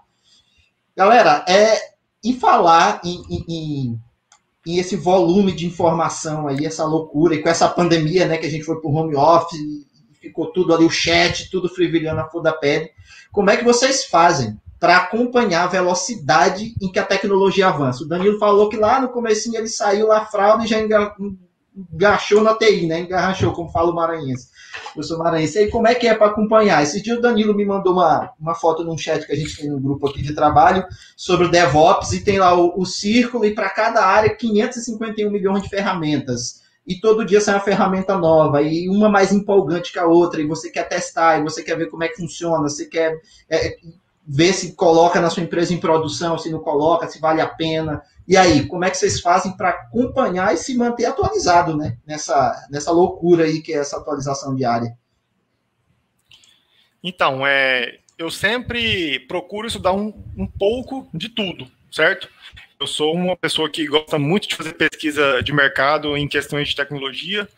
Galera, é, em falar em, em, em, em esse volume de informação aí, essa loucura, e com essa pandemia, né, que a gente foi para o home office, ficou tudo ali, o chat, tudo frivilhando a flor da pele. Como é que vocês fazem para acompanhar a velocidade em que a tecnologia avança? O Danilo falou que lá no comecinho ele saiu lá fralda e já engaixou na TI, né? Engarrachou, como fala o maranhense. Eu sou maranhense. E como é que é para acompanhar? Esse dia o Danilo me mandou uma, uma foto num chat que a gente tem no grupo aqui de trabalho sobre o DevOps e tem lá o, o círculo e para cada área 551 milhões de ferramentas e todo dia sai uma ferramenta nova, e uma mais empolgante que a outra, e você quer testar, e você quer ver como é que funciona, você quer é, ver se coloca na sua empresa em produção, se não coloca, se vale a pena. E aí, como é que vocês fazem para acompanhar e se manter atualizado, né? Nessa, nessa loucura aí que é essa atualização diária. Então, é, eu sempre procuro estudar um, um pouco de tudo, certo? Eu sou uma pessoa que gosta muito de fazer pesquisa de mercado em questões de tecnologia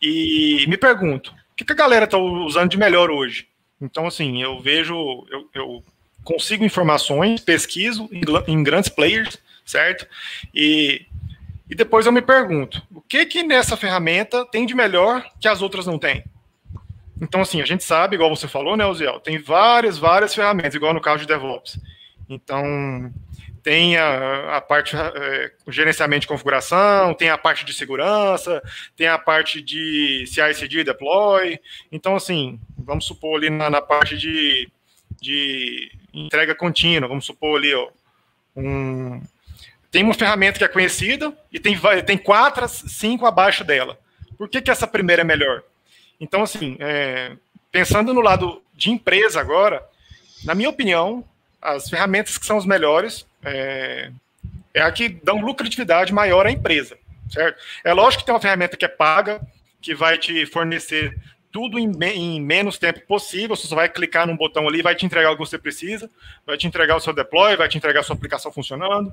e me pergunto, o que, a galera está usando de melhor hoje? Então, assim, eu vejo, eu, eu consigo informações, pesquiso em, em, grandes players, certo? E, e depois eu me pergunto, o que que nessa ferramenta tem de melhor que as outras não têm? Então, assim, a gente sabe, igual você falou, né, Oziel, tem várias, várias ferramentas, igual no caso de DevOps. Então, tem a, a parte é, gerenciamento de configuração, tem a parte de segurança, tem a parte de CI/CD deploy. Então, assim, vamos supor ali na, na parte de, de entrega contínua, vamos supor ali, ó, um, tem uma ferramenta que é conhecida e tem, tem quatro, cinco abaixo dela. Por que, que essa primeira é melhor? Então, assim, é, pensando no lado de empresa agora, na minha opinião, as ferramentas que são as melhores é, é a que dão lucratividade maior à empresa, certo? É lógico que tem uma ferramenta que é paga, que vai te fornecer tudo em, em, menos tempo possível. Você só vai clicar num botão ali, vai te entregar o que você precisa, vai te entregar o seu deploy, vai te entregar a sua aplicação funcionando.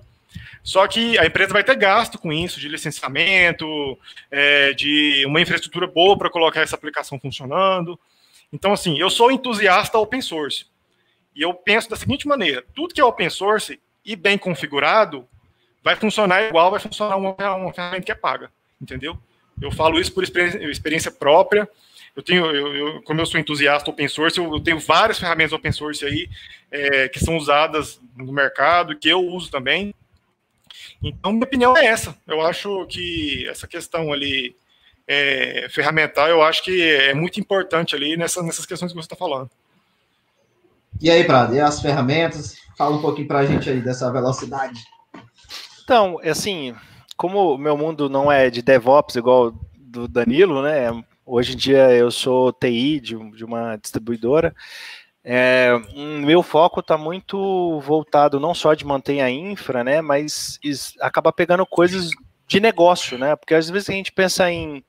Só que a empresa vai ter gasto com isso, de licenciamento, é, de uma infraestrutura boa para colocar essa aplicação funcionando. Então, assim, eu sou entusiasta open source. E eu penso da seguinte maneira: tudo que é open source e bem configurado vai funcionar igual, vai funcionar uma, uma ferramenta que é paga, entendeu? Eu falo isso por experiência, experiência própria. Eu tenho, eu, eu, como eu sou entusiasta open source, eu, eu tenho várias ferramentas open source aí é, que são usadas no mercado, que eu uso também. Então, minha opinião é essa. Eu acho que essa questão ali é, ferramental, eu acho que é muito importante ali nessa, nessas questões que você está falando. E aí, Prado, e as ferramentas? Fala um pouquinho para a gente aí dessa velocidade. Então, assim, como o meu mundo não é de DevOps igual do Danilo, né? Hoje em dia eu sou TI de, de uma distribuidora. É, meu foco está muito voltado não só de manter a infra, né? Mas acaba pegando coisas de negócio, né? Porque às vezes a gente pensa em,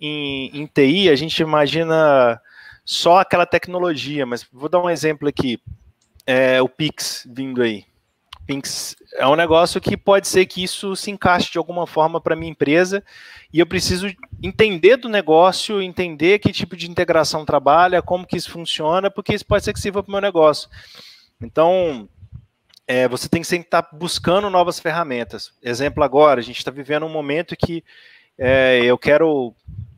em, em TI, a gente imagina só aquela tecnologia, mas vou dar um exemplo aqui. É, o Pix vindo aí. Pix é um negócio que pode ser que isso se encaixe de alguma forma para minha empresa e eu preciso entender do negócio, entender que tipo de integração trabalha, como que isso funciona, porque isso pode ser que sirva para o meu negócio. Então, é, você tem que sempre estar buscando novas ferramentas. Exemplo agora, a gente está vivendo um momento que é, eu quero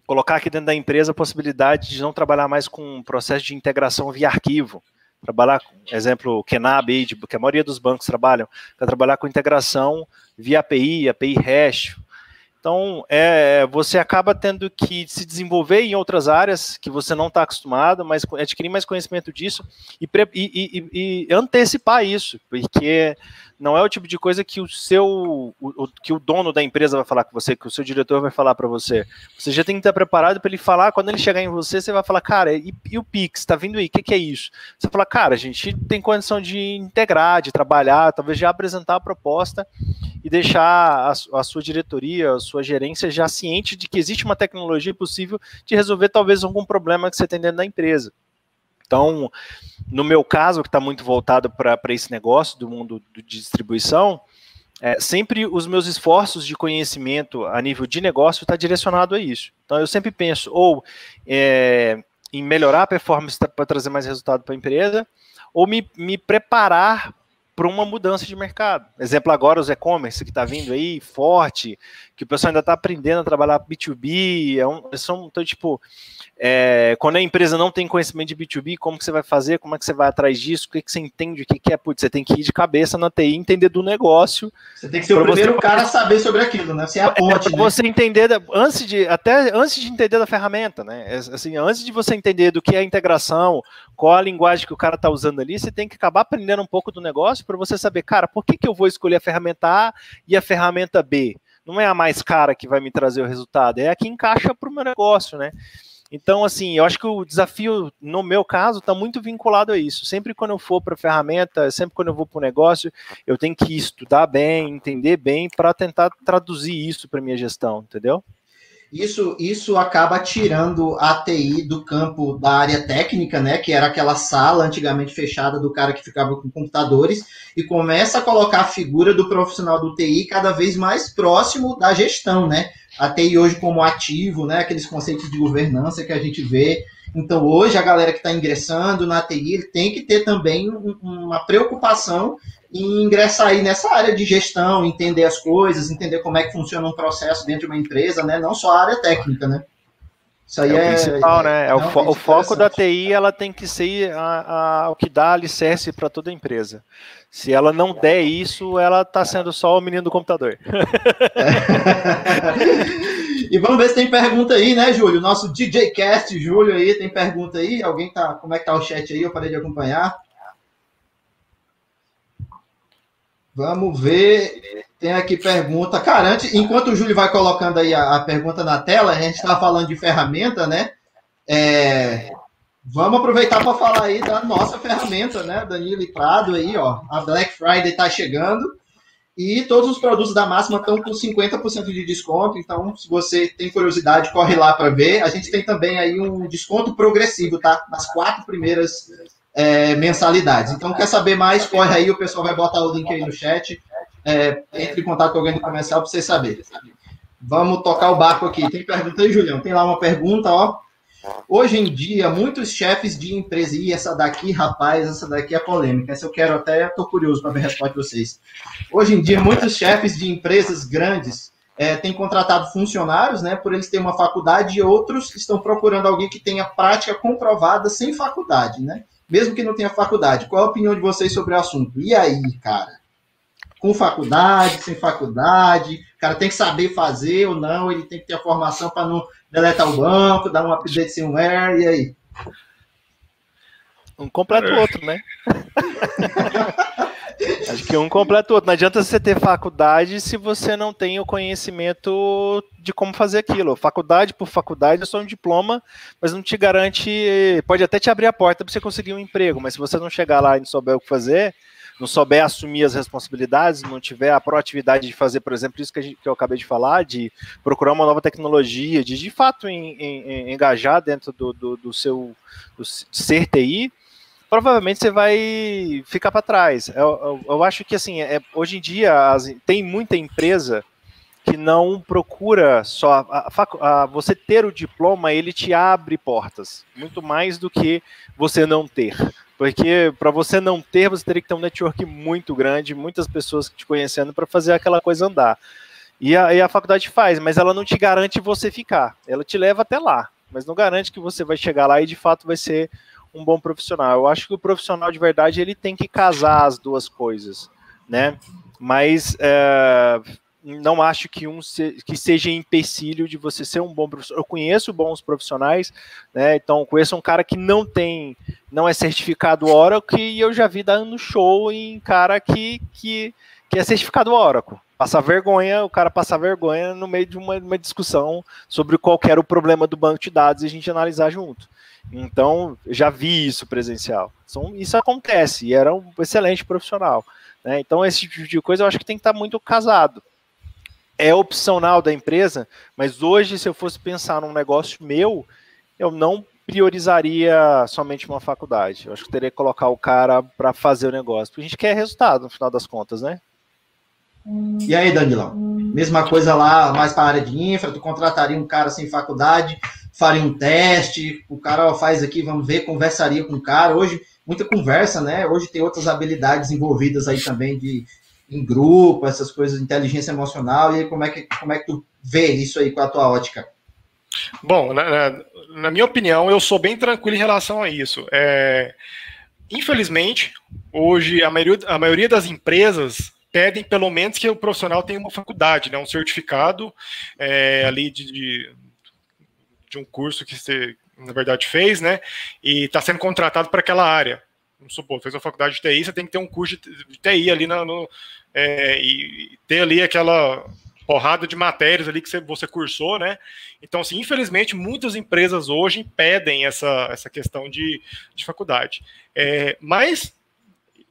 colocar aqui dentro da empresa a possibilidade de não trabalhar mais com um processo de integração via arquivo. Trabalhar, exemplo, Kenab, que a maioria dos bancos trabalham, para trabalhar com integração via API, API hash, então, é, você acaba tendo que se desenvolver em outras áreas que você não está acostumado, mas adquirir mais conhecimento disso e, e, e, e, antecipar isso, porque não é o tipo de coisa que o seu, o, o, que o dono da empresa vai falar com você, que o seu diretor vai falar para você. Você já tem que estar preparado para ele falar. Quando ele chegar em você, você vai falar, cara, e, o Pix, está vindo aí? O que, que é isso? Você fala, cara, a gente tem condição de integrar, de trabalhar, talvez já apresentar a proposta e deixar a, a, sua diretoria, a sua gerência já ciente de que existe uma tecnologia possível de resolver talvez algum problema que você tem dentro da empresa. Então, no meu caso, que está muito voltado para esse negócio do mundo de distribuição, é, sempre os meus esforços de conhecimento a nível de negócio está direcionado a isso. Então, eu sempre penso ou é, em melhorar a performance para trazer mais resultado para a empresa, ou me, me preparar para uma mudança de mercado. Exemplo agora, os e-commerce que está vindo aí forte, que o pessoal ainda está aprendendo a trabalhar B2B, é um, são, então, tipo, é, quando a empresa não tem conhecimento de B2B, como que você vai fazer, como é que você vai atrás disso, o que, que você entende, o que, que é, putz, você tem que ir de cabeça na TI, entender do negócio. Você tem que ser o primeiro você... cara a saber sobre aquilo, né? Você é a é, ponte, é, né? Você entender, antes de, até antes de entender da ferramenta, né? É, assim, antes de você entender do que é a integração, qual a linguagem que o cara está usando ali, você tem que acabar aprendendo um pouco do negócio para você saber, cara, por que, que eu vou escolher a ferramenta A e a ferramenta B? Não é a mais cara que vai me trazer o resultado, é a que encaixa para o meu negócio, né? Então, assim, eu acho que o desafio, no meu caso, está muito vinculado a isso. Sempre quando eu for para a ferramenta, sempre quando eu vou para o negócio, eu tenho que estudar bem, entender bem, para tentar traduzir isso para minha gestão, entendeu? Isso, isso acaba tirando a TI do campo da área técnica, né? Que era aquela sala antigamente fechada do cara que ficava com computadores, e começa a colocar a figura do profissional do TI cada vez mais próximo da gestão, né? A TI hoje como ativo, né? Aqueles conceitos de governança que a gente vê. Então, hoje, a galera que está ingressando na TI tem que ter também uma preocupação e ingressar aí nessa área de gestão, entender as coisas, entender como é que funciona um processo dentro de uma empresa, né? Não só a área técnica, né? Isso aí é, é o principal, é, né? É o, fo o foco da TI, ela tem que ser a, a, o que dá alicerce para toda empresa. Se ela não der isso, ela está sendo só o menino do computador. [LAUGHS] [LAUGHS] e vamos ver se tem pergunta aí, né, Júlio? Nosso DJ Cast, Júlio aí, tem pergunta aí? Alguém tá. Como é que tá o chat aí? Eu parei de acompanhar. Vamos ver. Tem aqui pergunta. Cara, antes, enquanto o Júlio vai colocando aí a, a pergunta na tela, a gente está falando de ferramenta, né? É, vamos aproveitar para falar aí da nossa ferramenta, né? Danilo e Prado aí, ó. A Black Friday está chegando e todos os produtos da Máxima estão com 50% de desconto. Então, se você tem curiosidade, corre lá para ver. A gente tem também aí um desconto progressivo, tá? Nas quatro primeiras é, mensalidades. Então, quer saber mais? Corre aí, o pessoal vai botar o link aí no chat. É, entre em contato com alguém do comercial para vocês saberem. Vamos tocar o barco aqui. Tem pergunta aí, Julião? Tem lá uma pergunta, ó. Hoje em dia, muitos chefes de empresa, e essa daqui, rapaz, essa daqui é polêmica. Essa eu quero até, estou curioso para ver a resposta de vocês. Hoje em dia, muitos chefes de empresas grandes é, tem contratado funcionários, né, por eles terem uma faculdade, e outros estão procurando alguém que tenha prática comprovada sem faculdade, né? Mesmo que não tenha faculdade. Qual a opinião de vocês sobre o assunto? E aí, cara? Com faculdade, sem faculdade, o cara tem que saber fazer ou não, ele tem que ter a formação para não deletar o banco, dar um update firmware, e aí? Um completa o outro, né? [LAUGHS] Acho que um completa o outro. Não adianta você ter faculdade se você não tem o conhecimento de como fazer aquilo. Faculdade por faculdade é só um diploma, mas não te garante. Pode até te abrir a porta para você conseguir um emprego, mas se você não chegar lá e não souber o que fazer, não souber assumir as responsabilidades, não tiver a proatividade de fazer, por exemplo, isso que, gente, que eu acabei de falar, de procurar uma nova tecnologia, de de fato em, em, engajar dentro do, do, do seu do ser TI, provavelmente você vai ficar para trás. Eu, eu, eu, acho que assim, é, hoje em dia as, tem muita empresa que não procura só a, a, a, você ter o diploma, ele te abre portas, muito mais do que você não ter. Porque para você não ter, você teria que ter um network muito grande, muitas pessoas te conhecendo para fazer aquela coisa andar. E a, e a faculdade faz, mas ela não te garante você ficar. Ela te leva até lá, mas não garante que você vai chegar lá e de fato vai ser um bom profissional. Eu acho que o profissional de verdade ele tem que casar as duas coisas, né? Mas é, não acho que um se, que seja empecilho de você ser um bom profissional. Eu conheço bons profissionais, né? Então conheço um cara que não tem, não é certificado Oracle e eu já vi dando show em cara que que, que é certificado Oracle. Passar vergonha, o cara passar vergonha no meio de uma, uma discussão sobre qual era o problema do banco de dados e a gente analisar junto. Então, já vi isso presencial. Então, isso acontece, e era um excelente profissional. Né? Então, esse tipo de coisa eu acho que tem que estar muito casado. É opcional da empresa, mas hoje, se eu fosse pensar num negócio meu, eu não priorizaria somente uma faculdade. Eu acho que teria que colocar o cara para fazer o negócio. Porque a gente quer resultado, no final das contas, né? E aí, Danilão? Mesma coisa lá, mais para a área de infra, tu contrataria um cara sem faculdade faria um teste, o cara ó, faz aqui, vamos ver, conversaria com o cara. Hoje, muita conversa, né? Hoje tem outras habilidades envolvidas aí também de em grupo, essas coisas inteligência emocional. E aí, como é que, como é que tu vê isso aí com a tua ótica? Bom, na, na, na minha opinião, eu sou bem tranquilo em relação a isso. É, infelizmente, hoje a maioria, a maioria das empresas pedem pelo menos que o profissional tenha uma faculdade, né, um certificado é, ali de, de de um curso que você, na verdade, fez, né? E está sendo contratado para aquela área. Vamos supor, fez uma faculdade de TI, você tem que ter um curso de TI ali no, no é, e ter ali aquela porrada de matérias ali que você, você cursou, né? Então, assim, infelizmente, muitas empresas hoje impedem essa, essa questão de, de faculdade. É, mas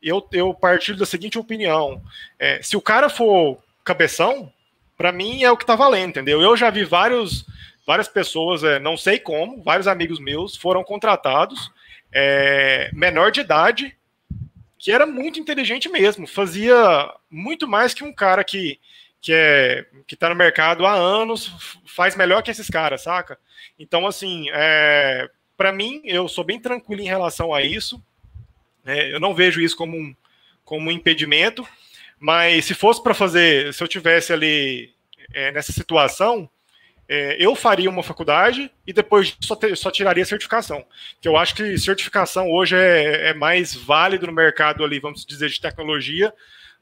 eu, eu partilho da seguinte opinião: é, se o cara for cabeção, para mim é o que tá valendo, entendeu? Eu já vi vários várias pessoas, é, não sei como, vários amigos meus foram contratados, é, menor de idade, que era muito inteligente mesmo, fazia muito mais que um cara que que é que está no mercado há anos, faz melhor que esses caras, saca? Então, assim, é, para mim, eu sou bem tranquilo em relação a isso. É, eu não vejo isso como um, como um impedimento, mas se fosse para fazer, se eu tivesse ali é, nessa situação, é, eu faria uma faculdade e depois só, ter, só tiraria certificação. Que eu acho que certificação hoje é, é, mais válido no mercado ali, vamos dizer, de tecnologia,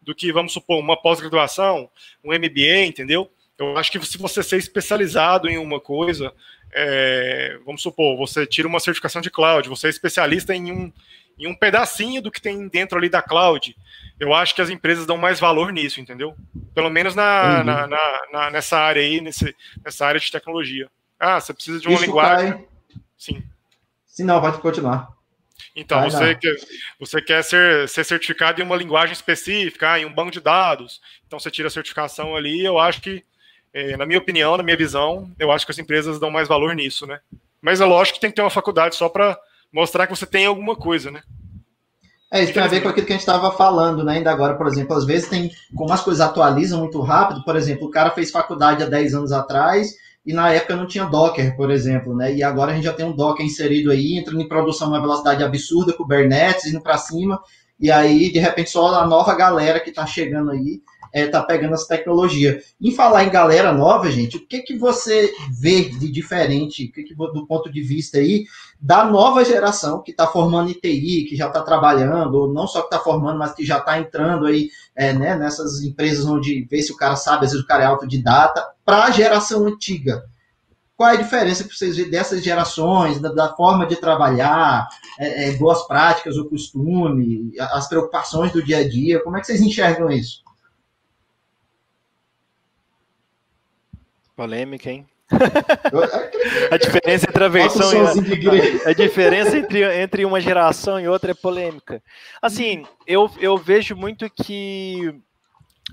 do que, vamos supor, uma pós-graduação, um MBA, entendeu? Eu acho que se você ser especializado em uma coisa, é, vamos supor, você tira uma certificação de cloud, você é especialista em um, em um pedacinho do que tem dentro ali da cloud, eu acho que as empresas dão mais valor nisso, entendeu? Pelo menos na, uhum. na, na, na, nessa área aí, nesse, nessa área de tecnologia. Ah, você precisa de uma Isso linguagem. Cai... Sim. Sim, não, pode continuar. Então, Vai você, quer, você quer ser, ser certificado em uma linguagem específica, em um banco de dados. Então, você tira a certificação ali. Eu acho que, eh, na minha opinião, na minha visão, eu acho que as empresas dão mais valor nisso, né? Mas é lógico que tem que ter uma faculdade só para mostrar que você tem alguma coisa, né? É, isso tem a ver com aquilo que a gente estava falando, né? Ainda agora, por exemplo, às vezes tem, como as coisas atualizam muito rápido, por exemplo, o cara fez faculdade há 10 anos atrás e na época não tinha Docker, por exemplo, né? E agora a gente já tem um Docker inserido aí, entrando em produção numa velocidade absurda, Kubernetes indo para cima, e aí, de repente, só a nova galera que está chegando aí é, tá pegando essa tecnologia. Em falar em galera nova, gente, o que que você vê de diferente, que que, do ponto de vista aí, da nova geração que está formando ITI, que já está trabalhando, ou não só que está formando, mas que já está entrando aí é, né, nessas empresas onde vê se o cara sabe, às vezes o cara é autodidata, para a geração antiga. Qual é a diferença que vocês veem dessas gerações, da, da forma de trabalhar, é, é, boas práticas, o costume, as preocupações do dia a dia? Como é que vocês enxergam isso? Polêmica, hein? [LAUGHS] a diferença entre a versão e a, a, diferença entre, entre uma geração e outra é polêmica. Assim, eu, eu vejo muito que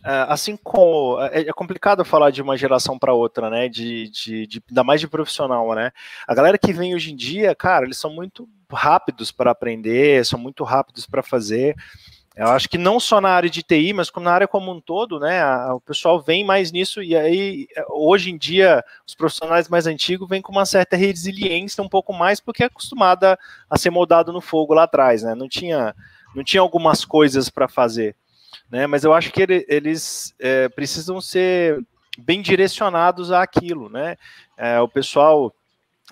é, assim como é, é complicado falar de uma geração para outra, né? De, de, de, ainda mais de profissional, né? A galera que vem hoje em dia, cara, eles são muito rápidos para aprender, são muito rápidos para fazer. Eu acho que não só na área de TI, mas na área como um todo, né? O pessoal vem mais nisso e aí hoje em dia os profissionais mais antigos vêm com uma certa resiliência um pouco mais porque é acostumada a ser moldado no fogo lá atrás, né? Não tinha não tinha algumas coisas para fazer né? Mas eu acho que ele, eles é, precisam ser bem direcionados àquilo, né? É, o pessoal,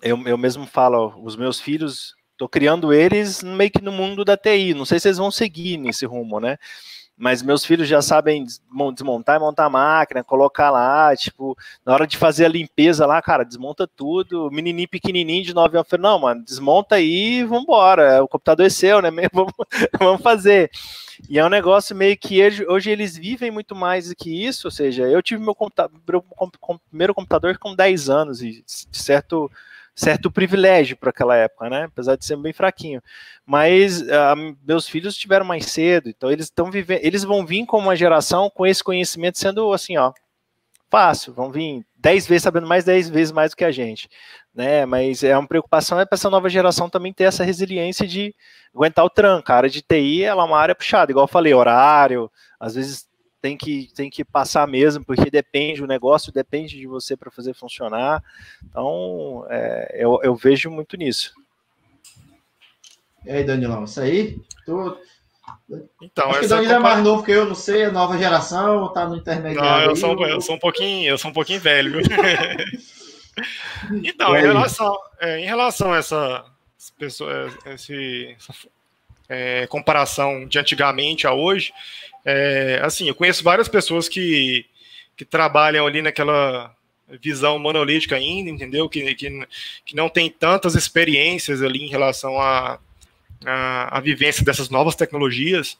eu, eu mesmo falo, os meus filhos, estou criando eles meio que no mundo da TI. Não sei se eles vão seguir nesse rumo, né? mas meus filhos já sabem desmontar e montar a máquina, colocar lá, tipo, na hora de fazer a limpeza lá, cara, desmonta tudo, menininho pequenininho de 9 anos, falei, não, mano, desmonta aí e vambora, o computador é seu, né, [LAUGHS] vamos, fazer. E é um negócio meio que hoje, hoje eles vivem muito mais do que isso, ou seja, eu tive meu, computador, meu primeiro computador com 10 anos e, de certo certo privilégio para aquela época, né? Apesar de ser bem fraquinho. Mas uh, meus filhos tiveram mais cedo, então eles estão vivendo, eles vão vir com uma geração com esse conhecimento sendo assim, ó, fácil, vão vir dez vezes sabendo mais dez vezes mais do que a gente, né? Mas é uma preocupação é para essa nova geração também ter essa resiliência de aguentar o tranco. A área de TI ela é uma área puxada, igual eu falei, horário, às vezes tem que, tem que passar mesmo, porque depende, o negócio depende de você para fazer funcionar. Então, é, eu, eu vejo muito nisso. E aí, Danilão, isso aí? Tu... Então, Acho que o Danilo é mais novo que eu, não sei, é nova geração, ou tá no intermediário? Não, eu sou, eu sou um pouquinho, eu sou um pouquinho velho. [LAUGHS] então, em relação, é, em relação a essa, pessoa, esse, essa é, comparação de antigamente a hoje, é, assim, eu conheço várias pessoas que, que trabalham ali naquela visão monolítica ainda, entendeu? Que, que, que não tem tantas experiências ali em relação à a, a, a, vivência dessas novas tecnologias.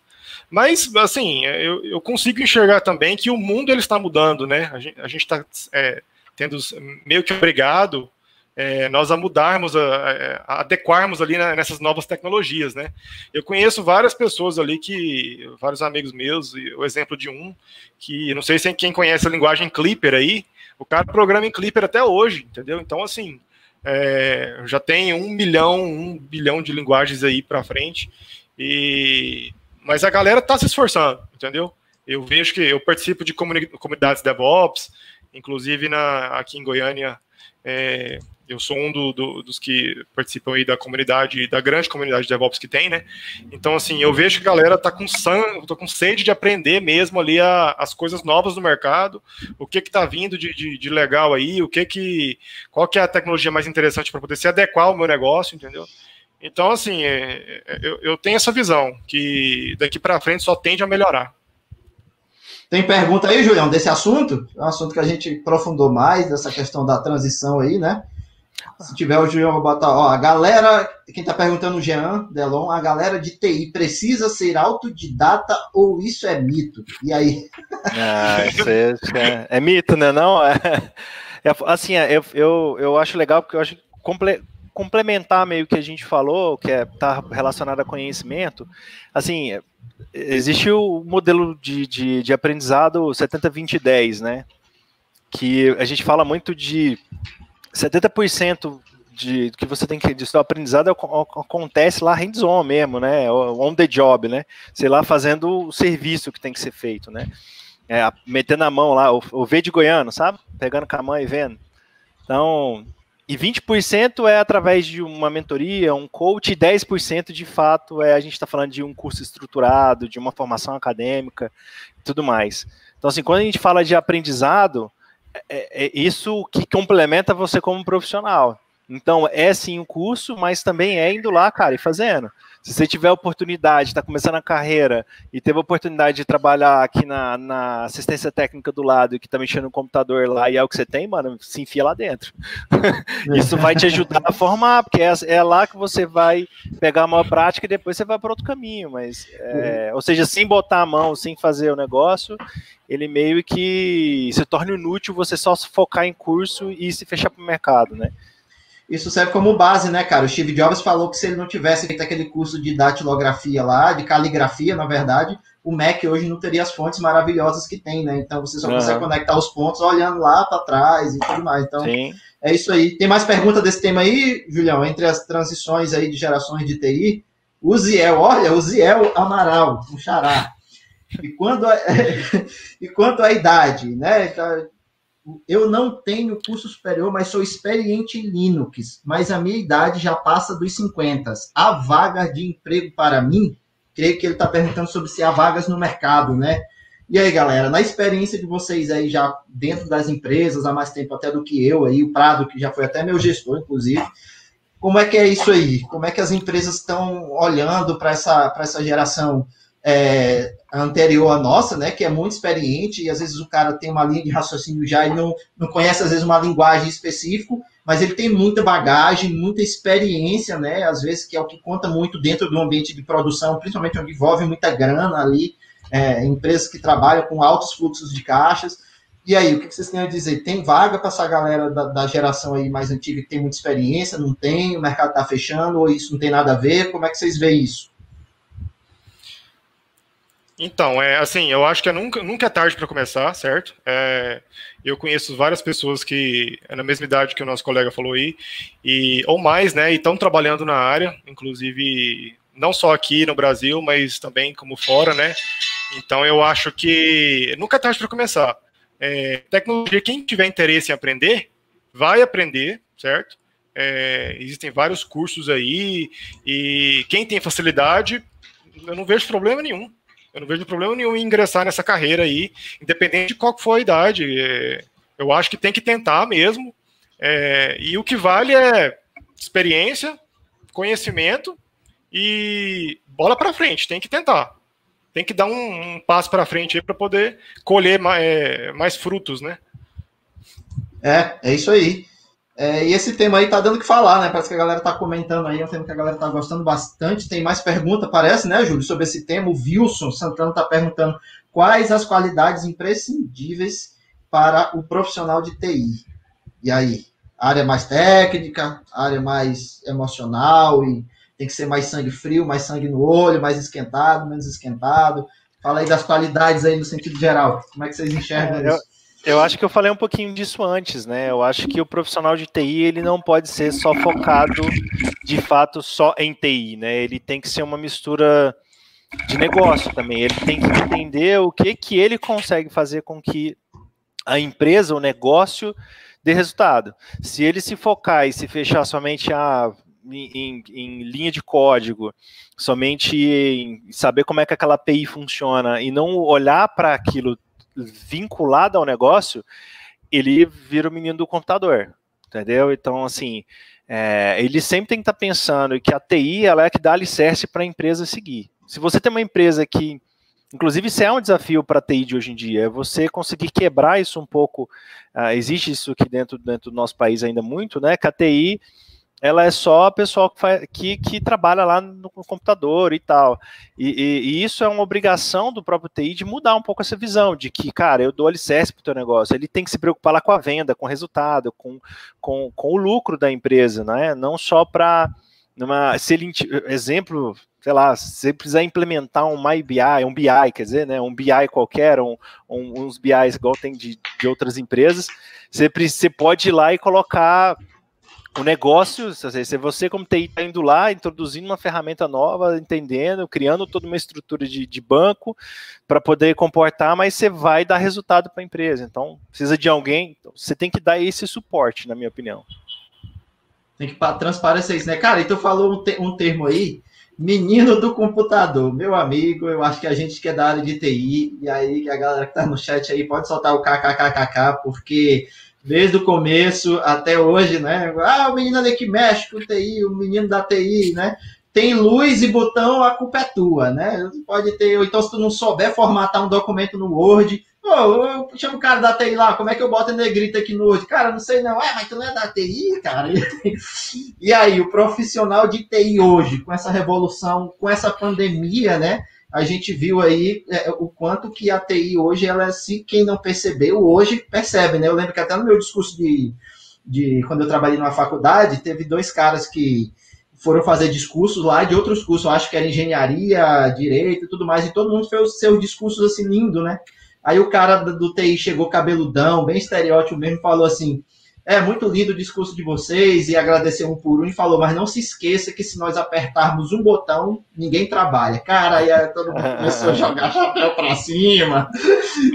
Mas, assim, eu, eu, consigo enxergar também que o mundo ele está mudando, né? A gente está é, tendo meio que obrigado é, nós a mudarmos, a, a adequarmos ali nessas novas tecnologias, né? Eu conheço várias pessoas ali que, vários amigos meus, e o exemplo de um, que não sei se quem conhece a linguagem Clipper aí, o cara programa em Clipper até hoje, entendeu? Então, assim, é, já tem um milhão, um bilhão de linguagens aí para frente, e mas a galera tá se esforçando, entendeu? Eu vejo que eu participo de comunidades DevOps, inclusive na, aqui em Goiânia, é, eu sou um do, do, dos que participam aí da comunidade, da grande comunidade de DevOps que tem, né? Então, assim, eu vejo que a galera tá com sangue, tô com sede de aprender mesmo ali a, as coisas novas do mercado, o que que tá vindo de, de, de legal aí, o que que, qual que é a tecnologia mais interessante para poder se adequar ao meu negócio, entendeu? Então, assim, é, é, eu, eu tenho essa visão, que daqui para frente só tende a melhorar. Tem pergunta aí, Julião, desse assunto? É um assunto que a gente aprofundou mais, dessa questão da transição aí, né? Se tiver o Julião, vou botar. Ó, a galera, quem está perguntando o Jean Delon, a galera de TI precisa ser autodidata ou isso é mito? E aí? [LAUGHS] Ah, isso é, é mito, né? Não? É, é, assim, é, eu, eu, eu acho legal porque eu acho comple, complementar meio que a gente falou, que é tá relacionado a conhecimento. Assim, existe o modelo de, de, de aprendizado 70-20-10, né? Que a gente fala muito de 70% de que você tem que de seu aprendizado é acontece lá hands-on mesmo, né? On the job, né? Sei lá, fazendo o serviço que tem que ser feito, né? É, metendo a mão lá, o, o V de goiano, sabe? Pegando com a mão e vendo. Então, e 20% é através de uma mentoria, um coach, e 10% de fato é a gente está falando de um curso estruturado, de uma formação acadêmica e tudo mais. Então, assim, quando a gente fala de aprendizado, é, é isso que complementa você como profissional. Então, é sim um curso, mas também é indo lá, cara, e fazendo. Se você tiver oportunidade, está começando a carreira e teve a oportunidade de trabalhar aqui na, na assistência técnica do lado e que está mexendo no computador lá e é o que você tem, mano, se enfia lá dentro. [LAUGHS] Isso vai te ajudar a formar, porque é, é, lá que você vai pegar uma prática e depois você vai para outro caminho. Mas, é, ou seja, sem botar a mão, sem fazer o negócio, ele meio que se torna inútil você só focar em curso e se fechar para o mercado, né? Isso serve como base, né, cara? O Steve Jobs falou que se ele não tivesse feito aquele curso de datilografia lá, de caligrafia, na verdade, o Mac hoje não teria as fontes maravilhosas que tem, né? Então você só uhum. consegue conectar os pontos olhando lá para trás e tudo mais. Então, Sim. é isso aí. Tem mais pergunta desse tema aí, Julião? Entre as transições aí de gerações de TI, o Ziel, olha, o Ziel Amaral, um xará. E, quando a, [LAUGHS] e quanto à idade, né? Eu não tenho curso superior, mas sou experiente em Linux, mas a minha idade já passa dos 50. Há vaga de emprego para mim? Creio que ele está perguntando sobre se há vagas no mercado, né? E aí, galera, na experiência de vocês aí já dentro das empresas, há mais tempo até do que eu aí, o Prado, que já foi até meu gestor, inclusive, como é que é isso aí? Como é que as empresas estão olhando para essa, essa geração é, anterior à nossa, né, que é muito experiente, e às vezes o cara tem uma linha de raciocínio já e não, não conhece, às vezes, uma linguagem específica, mas ele tem muita bagagem, muita experiência, né, às vezes, que é o que conta muito dentro do ambiente de produção, principalmente onde envolve muita grana ali, é, empresas que trabalham com altos fluxos de caixas. E aí, o que vocês têm a dizer? Tem vaga para essa galera da, da, geração aí mais antiga que tem muita experiência? Não tem? O mercado está fechando? Ou isso não tem nada a ver? Como é que vocês veem isso? Então, é assim, eu acho que é nunca, nunca é tarde para começar, certo? É, eu conheço várias pessoas que é na mesma idade que o nosso colega falou aí, e, ou mais, né, e estão trabalhando na área, inclusive não só aqui no Brasil, mas também como fora, né? Então eu acho que nunca é tarde para começar. É, tecnologia, quem tiver interesse em aprender, vai aprender, certo? É, existem vários cursos aí, e quem tem facilidade, eu não vejo problema nenhum eu não vejo problema nenhum em ingressar nessa carreira aí, independente de qual for a idade. É, eu acho que tem que tentar mesmo. É, e o que vale é experiência, conhecimento e bola para frente. Tem que tentar. Tem que dar um, um passo para frente aí para poder colher mais, é, mais frutos, né? É, é isso aí. É, e esse tema aí tá dando que falar, né? Parece que a galera tá comentando aí, é um tema que a galera tá gostando bastante. Tem mais pergunta, parece, né, Júlio, sobre esse tema. O Wilson Santana tá perguntando quais as qualidades imprescindíveis para o profissional de TI. E aí? Área mais técnica, área mais emocional e tem que ser mais sangue frio, mais sangue no olho, mais esquentado, menos esquentado. Fala aí das qualidades aí no sentido geral. Como é que vocês enxergam é, isso? Eu acho que eu falei um pouquinho disso antes, né? Eu acho que o profissional de TI ele não pode ser só focado de fato só em TI, né? Ele tem que ser uma mistura de negócio também. Ele tem que entender o que que ele consegue fazer com que a empresa, o negócio, dê resultado. Se ele se focar e se fechar somente a em, em, em, linha de código, somente em saber como é que aquela API funciona e não olhar para aquilo vinculada ao negócio, ele vira o menino do computador, entendeu? Então, assim, é, ele sempre tem que estar tá pensando que a TI ela é que dá alicerce para a empresa seguir. Se você tem uma empresa que, inclusive, isso é um desafio para a TI de hoje em dia, é você conseguir quebrar isso um pouco. Uh, existe isso aqui dentro, dentro do nosso país ainda muito, né? Que a TI ela é só a pessoa que, faz, que, que, trabalha lá no computador e tal. E, e, e, isso é uma obrigação do próprio TI de mudar um pouco essa visão, de que, cara, eu dou alicerce para o teu negócio. Ele tem que se preocupar lá com a venda, com o resultado, com, com, com o lucro da empresa, né? não só para. Se ele, exemplo, sei lá, se você precisar implementar um MyBI, um BI, quer dizer, né, um BI qualquer, um, um, uns BIs igual tem de, de outras empresas, você, você pode ir lá e colocar o negócio, se você como TI está indo lá, introduzindo uma ferramenta nova, entendendo, criando toda uma estrutura de, de banco para poder comportar, mas você vai dar resultado para a empresa. Então, precisa de alguém, então, você tem que dar esse suporte, na minha opinião. Tem que transparecer isso, né? Cara, então falou um, te um termo aí, Menino do computador, meu amigo, eu acho que a gente que é da área de TI, e aí a galera que tá no chat aí pode soltar o kkkk, porque desde o começo até hoje, né? Ah, o menino ali que mexe com TI, o menino da TI, né? Tem luz e botão, a culpa é tua, né? Pode ter, ou então se tu não souber formatar um documento no Word, oh, eu chamo o cara da TI lá, como é que eu boto negrita aqui no Word? Cara, não sei não. É, mas tu não é da TI, cara? [LAUGHS] E aí, o profissional de TI hoje, com essa revolução, com essa pandemia, né? A gente viu aí é, o quanto que a TI hoje, ela se quem não percebeu, hoje percebe, né? Eu lembro que até no meu discurso de, de quando eu trabalhei numa faculdade, teve dois caras que foram fazer discursos lá de outros cursos, eu acho que era engenharia, direito e tudo mais, e todo mundo fez seus discursos assim lindo, né? Aí o cara do TI chegou cabeludão, bem estereótipo mesmo, falou assim: é muito lindo o discurso de vocês e agradecer um por um e falou, mas não se esqueça que se nós apertarmos um botão, ninguém trabalha. Cara, aí todo mundo começou a jogar [LAUGHS] chapéu para cima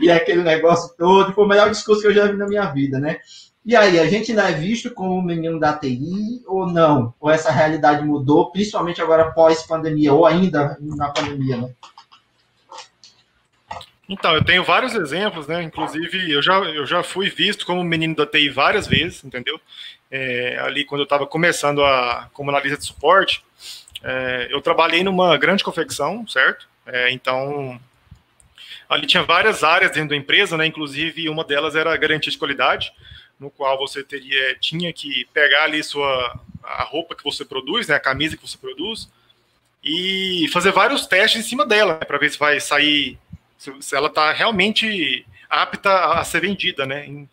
e aquele negócio todo. Foi o melhor discurso que eu já vi na minha vida, né? E aí, a gente ainda é visto como menino da TI ou não? Ou essa realidade mudou, principalmente agora pós-pandemia, ou ainda na pandemia, né? Então, eu tenho vários exemplos, né? Inclusive, eu já, eu já fui visto como menino da TI várias vezes, entendeu? É, ali, quando eu estava começando a, como analista de suporte, é, eu trabalhei numa grande confecção, certo? É, então, ali tinha várias áreas dentro da empresa, né? Inclusive, uma delas era a garantia de qualidade, no qual você teria, tinha que pegar ali sua, a roupa que você produz, né? A camisa que você produz, e fazer vários testes em cima dela, né, para ver se vai sair se ela está realmente apta a ser vendida, né?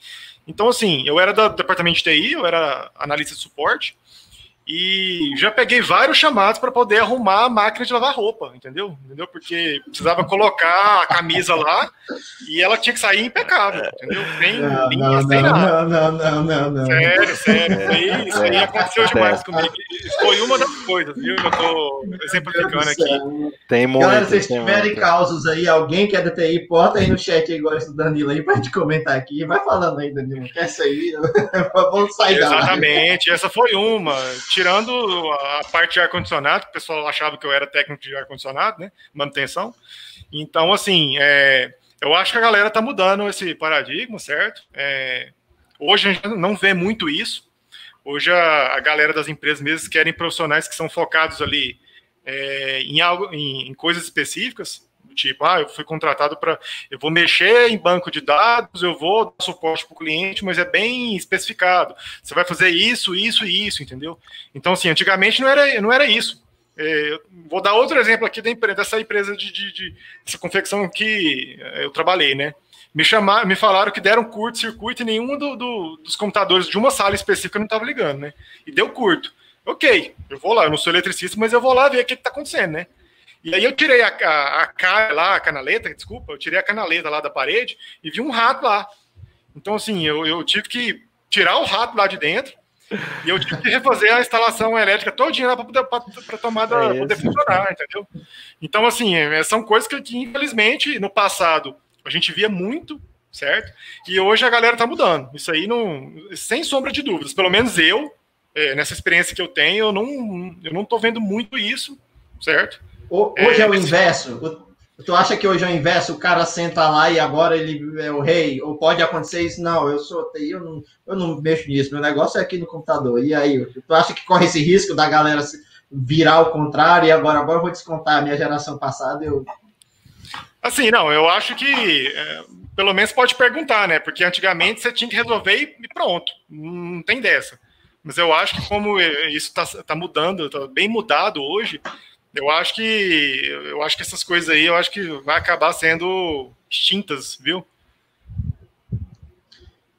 Então, assim, eu era do departamento de TI, eu era analista de suporte, e já peguei vários chamados para poder arrumar a máquina de lavar roupa, entendeu? Entendeu? Porque precisava colocar a camisa lá e ela tinha que sair impecável, entendeu? Sem não, linha, não, sem não, nada. Não, não, não, não, Sério, sério. Isso aí, isso aí aconteceu demais comigo. Foi uma das coisas, viu? Eu tô exemplificando aqui. Tem muito. Galera, se tiverem causos aí, alguém que é da TI, bota aí no chat aí, igual esse Danilo aí, pra gente comentar aqui. Vai falando aí, Danilo. Quer sair? [LAUGHS] Vamos sair Exatamente, essa foi uma tirando a parte de ar-condicionado, que o pessoal achava que eu era técnico de ar-condicionado, né? Manutenção. Então, assim, é, eu acho que a galera está mudando esse paradigma, certo? É, hoje a gente não vê muito isso. Hoje a, a, galera das empresas mesmo querem profissionais que são focados ali é, em, algo, em, em coisas específicas, tipo, ah, eu fui contratado para. Eu vou mexer em banco de dados, eu vou dar suporte para o cliente, mas é bem especificado. Você vai fazer isso, isso e isso, entendeu? Então, assim, antigamente não era, não era isso. É, vou dar outro exemplo aqui da empresa, dessa empresa de, de, de essa confecção que eu trabalhei, né? Me chamaram, me falaram que deram curto-circuito e nenhum do, do, dos computadores de uma sala específica não estava ligando, né? E deu curto. Ok, eu vou lá, eu não sou eletricista, mas eu vou lá ver o que está acontecendo, né? E aí eu tirei a, a, a cara lá, a canaleta, desculpa, eu tirei a canaleta lá da parede e vi um rato lá. Então, assim, eu, eu tive que tirar o rato lá de dentro e eu tive que refazer a instalação elétrica todinha lá para a tomada é poder funcionar, entendeu? Então, assim, é, são coisas que, que, infelizmente, no passado a gente via muito, certo? E hoje a galera tá mudando. Isso aí, não, sem sombra de dúvidas. Pelo menos eu, é, nessa experiência que eu tenho, eu não, eu não tô vendo muito isso, certo? Hoje é, é o inverso. Tu acha que hoje é o inverso? O cara senta lá e agora ele é o rei? Ou pode acontecer isso? Não, eu sou TI, eu não, eu não mexo nisso. Meu negócio é aqui no computador. E aí, tu acha que corre esse risco da galera virar ao contrário e agora, agora eu vou descontar a minha geração passada? Eu... Assim, não, eu acho que é, pelo menos pode perguntar, né? Porque antigamente você tinha que resolver e pronto. Não tem dessa. Mas eu acho que como isso está tá mudando, está bem mudado hoje, eu acho que eu acho que essas coisas aí, eu acho que vai acabar sendo extintas, viu?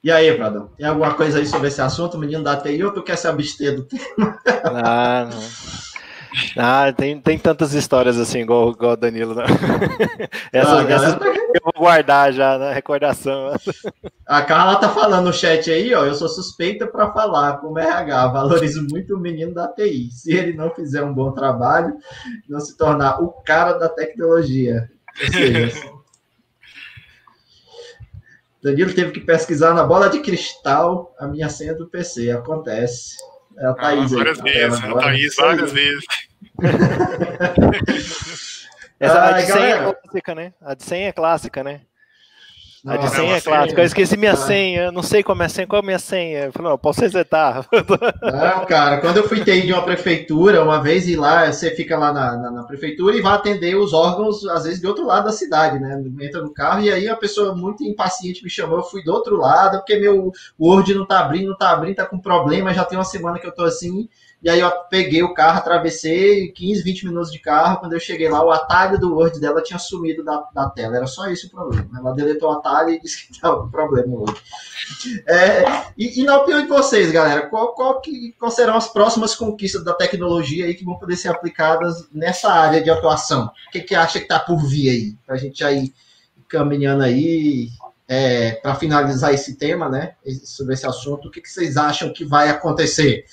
E aí, Pradão, tem alguma coisa aí sobre esse assunto, menino da TI, ou tu quer se abster do tema? Ah, não. Ah, tem, tem tantas histórias assim, igual, igual o Danilo. Né? Essas, ah, essas eu vou guardar já na recordação. A Carla tá falando no chat aí, ó. Eu sou suspeita para falar como RH. Valorizo muito o menino da TI. Se ele não fizer um bom trabalho, não se tornar o cara da tecnologia. Ou seja, Danilo teve que pesquisar na bola de cristal a minha senha do PC. Acontece. É a Thaís ah, várias aí, vezes, a Thaís várias vezes. Essa ah, a de 100 é clássica, né? A de 100 é clássica, né? A de senha é clássica. Eu esqueci minha ah. senha, não sei como é a senha, qual é a minha senha? Eu falei, não, posso resetar. [LAUGHS] Não, cara, quando eu fui ter de uma prefeitura, uma vez ir lá, você fica lá na, na, na, prefeitura e vai atender os órgãos, às vezes, de outro lado da cidade, né? Entra no carro e aí a pessoa muito impaciente me chamou, eu fui do outro lado, porque meu Word não tá abrindo, não tá abrindo, tá com problema, já tem uma semana que eu tô assim. E aí eu peguei o carro, atravessei 15, 20 minutos de carro. Quando eu cheguei lá, o atalho do Word dela tinha sumido da, da tela. Era só esse o problema. Ela deletou o atalho e disse que [LAUGHS] estava com problema hoje. É, e, e, na opinião de vocês, galera, qual, qual, que, qual serão as próximas conquistas da tecnologia aí que vão poder ser aplicadas nessa área de atuação? O que, que acha que está por vir aí? Para a gente ir caminhando aí é, para finalizar esse tema, né, sobre esse assunto, o que, que, vocês acham que vai acontecer?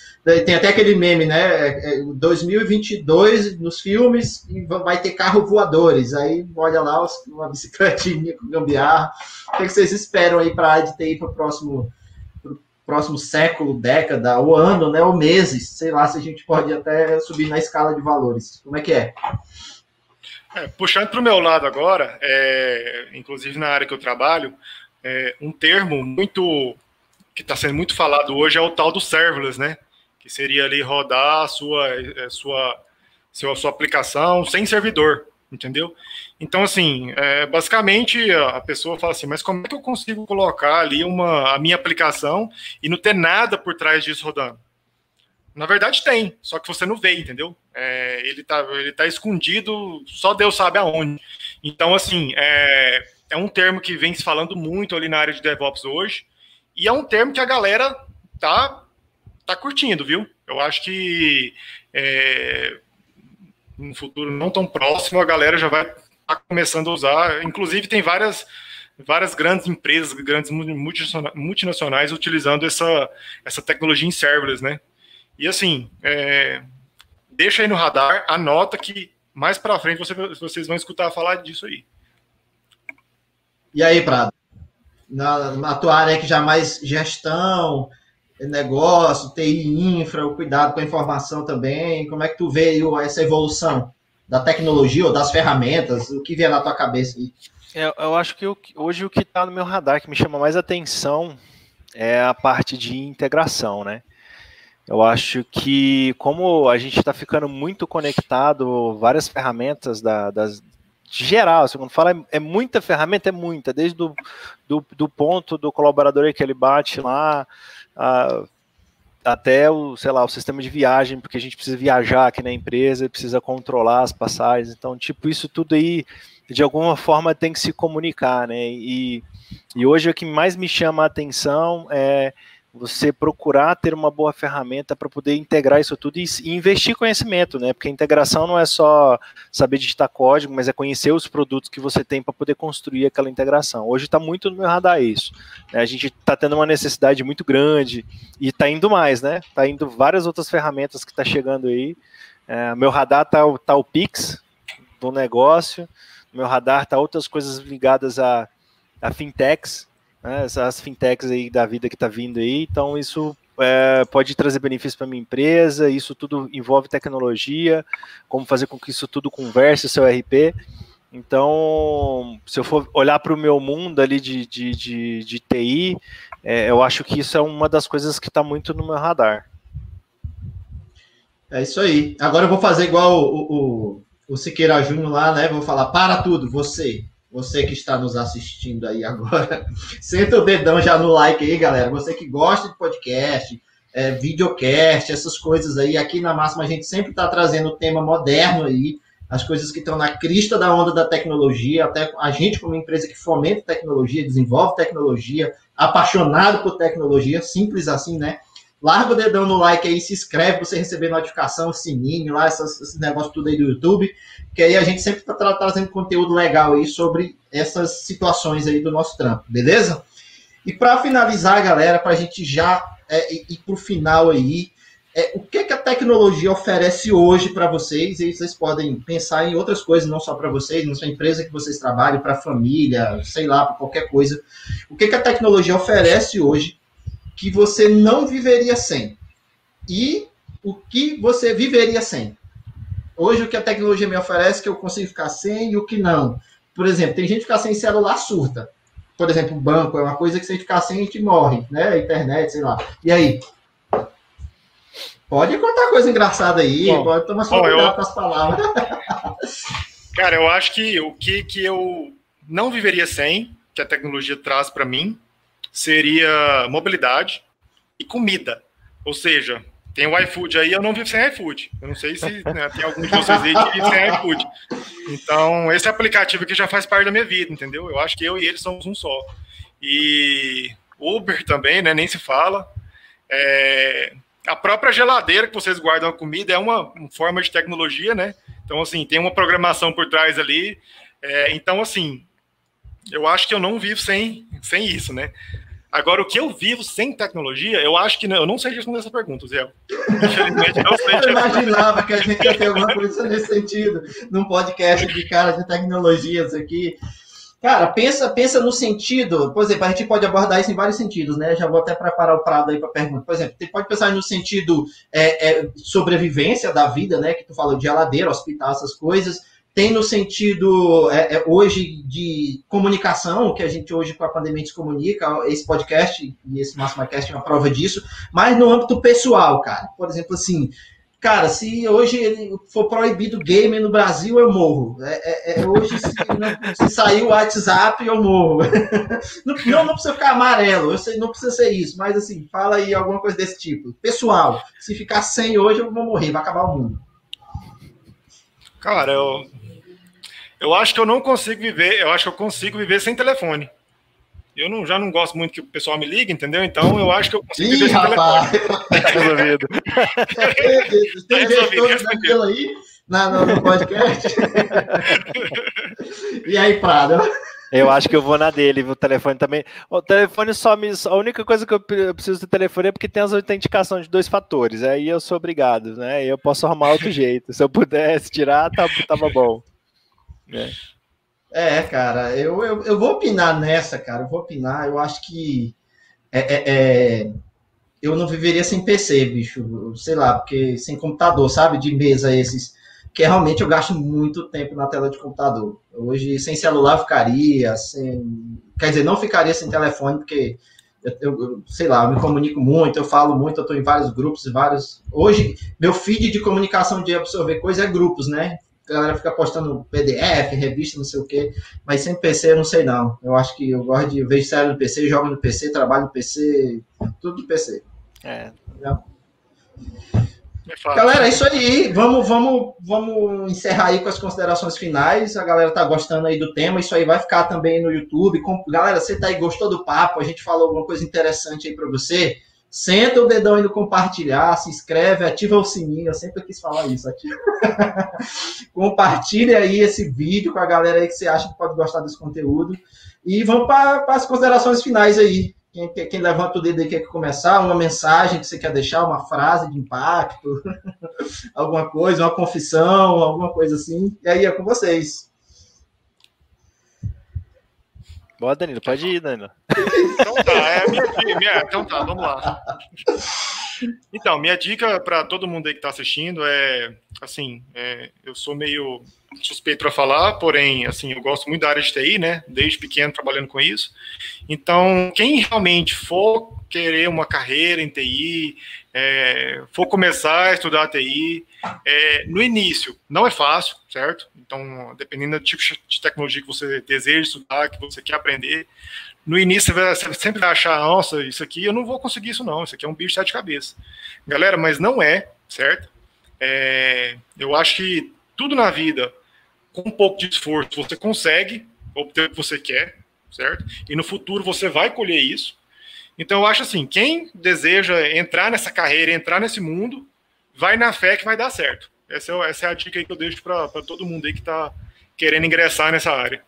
Tem até aquele meme, né, 2022 é, nos filmes vai ter carro voadores, aí olha lá uma bicicletinha com gambiarra, o que, que vocês esperam aí para a área de TI para o próximo, próximo século, década, ou ano, né, ou meses, sei lá se a gente pode até subir na escala de valores, como é que é? É, puxando para o meu lado agora, é, inclusive na área que eu trabalho, é, um termo muito que está sendo muito falado hoje é o tal do serverless, né? Que seria ali rodar a sua, a é, sua, sua, sua aplicação sem servidor, entendeu? Então, assim, é, basicamente a pessoa fala assim, mas como é que eu consigo colocar ali uma, a minha aplicação e não ter nada por trás disso rodando? Na verdade tem, só que você não vê, entendeu? É, ele, tá, ele tá escondido, só Deus sabe aonde. Então, assim, é, é um termo que vem se falando muito ali na área de DevOps hoje, e é um termo que a galera tá, tá curtindo, viu? Eu acho que é, no futuro não tão próximo a galera já vai tá começando a usar. Inclusive, tem várias várias grandes empresas, grandes multinacionais utilizando essa, essa tecnologia em serverless, né? E assim, é, deixa aí no radar, anota que mais para frente você, vocês vão escutar falar disso aí. E aí, Prado? Na, na tua área que já mais gestão, negócio, TI, infra, o cuidado com a informação também, como é que tu vê essa evolução da tecnologia ou das ferramentas? O que vier na tua cabeça aí? Eu, eu acho que eu, hoje o que está no meu radar, que me chama mais atenção, é a parte de integração, né? Eu acho que, como a gente está ficando muito conectado, várias ferramentas da, das, de geral, assim, quando fala é, é, muita ferramenta, é muita, desde do, do, do, ponto do colaborador que ele bate lá, a, até o, sei lá, o sistema de viagem, porque a gente precisa viajar aqui na empresa, precisa controlar as passagens, então, tipo, isso tudo aí, de alguma forma, tem que se comunicar, né, e, e hoje o que mais me chama a atenção é você procurar ter uma boa ferramenta para poder integrar isso tudo e, e, investir conhecimento, né? Porque a integração não é só saber digitar código, mas é conhecer os produtos que você tem para poder construir aquela integração. Hoje está muito no meu radar isso. Né? A gente está tendo uma necessidade muito grande e está indo mais, né? Está indo várias outras ferramentas que está chegando aí. É, meu radar está tá o Pix do negócio, meu radar está outras coisas ligadas a, a fintechs, né, essas fintechs aí da vida que está vindo aí, então isso é, pode trazer benefícios para minha empresa, isso tudo envolve tecnologia, como fazer com que isso tudo converse o seu RP. Então, se eu for olhar para o meu mundo ali de, de, de, de TI, é, eu acho que isso é uma das coisas que está muito no meu radar. É isso aí. Agora eu vou fazer igual o, o, o Siqueira Júnior lá, né? Vou falar, para tudo, você você que está nos assistindo aí agora, [LAUGHS] senta o dedão já no like aí, galera. Você que gosta de podcast, é, videocast, essas coisas aí. Aqui na Máxima a gente sempre está trazendo o tema moderno aí, as coisas que estão na crista da onda da tecnologia. Até a gente, como empresa que fomenta tecnologia, desenvolve tecnologia, apaixonado por tecnologia, simples assim, né? Larga o dedão no like aí, se inscreve para você receber notificação, sininho, lá, essas, esse tudo aí do YouTube, que aí a gente sempre está tra trazendo conteúdo legal aí sobre essas situações aí do nosso trampo, beleza? E para finalizar, galera, para a gente já é, ir para o final aí, é, o que, que a tecnologia oferece hoje para vocês? E vocês podem pensar em outras coisas, não só para vocês, na sua empresa que vocês trabalham, para a família, sei lá, para qualquer coisa. O que, que a tecnologia oferece hoje que você não viveria sem. E o que você viveria sem. hoje o que a tecnologia me oferece que eu consigo ficar sem e o que não. Por exemplo, tem gente que fica sem celular surta. Por exemplo, o banco é uma coisa que se ficar sem a gente morre, né? internet, sei lá. E aí? Pode contar coisa engraçada aí, bom, pode tomar só cuidado eu... com as palavras. [LAUGHS] Cara, eu acho que o que, que eu não viveria sem, que a tecnologia traz para mim, seria mobilidade e comida. Ou seja, tem o iFood aí, eu não vivo sem iFood. Eu não sei se né, tem algum de vocês aí que vive sem iFood. Então, esse aplicativo aqui já faz parte da minha vida, entendeu? Eu acho que eu e ele somos um só. E Uber também, né? Nem se fala. É, a própria geladeira que vocês guardam a comida é uma, forma de tecnologia, né? Então, assim, tem uma programação por trás ali. É, então, assim, eu acho que eu não vivo sem, sem isso, né? Agora, o que eu vivo sem tecnologia, eu acho que não, eu não sei responder essa pergunta, Zé. Infelizmente, não sei. Eu [LAUGHS] imaginava que a gente ia ter [LAUGHS] alguma coisa nesse sentido, num podcast de cara de tecnologias aqui. Cara, pensa, pensa no sentido, por exemplo, a gente pode abordar isso em vários sentidos, né? Já vou até preparar o prado aí para a pergunta. Por exemplo, você pode pensar no sentido é, é, sobrevivência da vida, né? Que tu falou de geladeira, hospital, essas coisas tem no sentido é, é, hoje de comunicação, que a gente hoje com a pandemia se comunica, esse podcast e esse MassmaCast é uma prova disso, mas no âmbito pessoal, cara. Por exemplo, assim, cara, se hoje for proibido game no Brasil, eu morro. É, é, é hoje, se, não, se sair o WhatsApp, eu morro. [LAUGHS] não, não, não, precisa ficar amarelo, eu sei, não precisa ser isso, mas assim, fala aí alguma coisa desse tipo. Pessoal, se ficar sem hoje, eu vou morrer, vai acabar o mundo. Cara, eu, eu acho que eu não consigo viver, eu acho que eu consigo viver sem telefone. Eu não, já não gosto muito que o pessoal me ligue, entendeu? Então eu acho que eu consigo Ih, viver sem rapaz. telefone. [LAUGHS] Resolvido. Tem daquilo aí na, no, no podcast? [LAUGHS] e aí, Prado? Eu acho que eu vou na dele, o telefone também. O telefone só me. A única coisa que eu preciso do telefone é porque tem as autenticações de dois fatores. Aí eu sou obrigado, né? Eu posso arrumar outro jeito. Se eu pudesse tirar, tava, tava bom. É, é cara, eu, eu, eu vou opinar nessa, cara. Eu vou opinar. Eu acho que. É, é, é, eu não viveria sem PC, bicho. Sei lá, porque sem computador, sabe? De mesa esses que realmente eu gasto muito tempo na tela de computador. Hoje, sem celular, ficaria, sem... quer dizer, não ficaria sem telefone, porque eu, eu, sei lá, eu me comunico muito, eu falo muito, eu estou em vários grupos, vários. Hoje, meu feed de comunicação de absorver coisa é grupos, né? A galera fica postando PDF, revista, não sei o quê, mas sem PC eu não sei não. Eu acho que eu gosto de eu vejo série no PC, jogo no PC, trabalho no PC, tudo no PC. É. Entendeu? Galera, é isso aí. Vamos, vamos, vamos encerrar aí com as considerações finais. A galera tá gostando aí do tema. Isso aí vai ficar também no YouTube. Galera, você tá aí, gostou do papo? A gente falou alguma coisa interessante aí para você? Senta o dedão aí no compartilhar, se inscreve, ativa o sininho. Eu sempre quis falar isso. Ativa. [LAUGHS] Compartilha aí esse vídeo com a galera aí que você acha que pode gostar desse conteúdo. E vamos para as considerações finais aí. Quem, quem levanta o dedo aí quer começar, uma mensagem que você quer deixar, uma frase de impacto, [LAUGHS] alguma coisa, uma confissão, alguma coisa assim. E aí é com vocês. Boa, Danilo, pode ir, Danilo. Então tá, é minha, minha, então tá, vamos lá. Então, minha dica para todo mundo aí que está assistindo é, assim, é, eu sou meio suspeito para falar, porém, assim, eu gosto muito da área de TI, né? Desde pequeno trabalhando com isso. Então, quem realmente for querer uma carreira em TI, é, for começar a estudar TI, é, no início não é fácil, certo? Então, dependendo do tipo de tecnologia que você deseja estudar, que você quer aprender, no início você sempre vai achar, nossa, isso aqui eu não vou conseguir isso não, isso aqui é um bicho de sete cabeças. Galera, mas não é, certo? É, eu acho que tudo na vida com um pouco de esforço, você consegue obter o que você quer, certo? E no futuro você vai colher isso. Então eu acho assim, quem deseja entrar nessa carreira, entrar nesse mundo, vai na fé que vai dar certo. Essa é, essa é a dica que eu deixo para todo mundo aí que está querendo ingressar nessa área.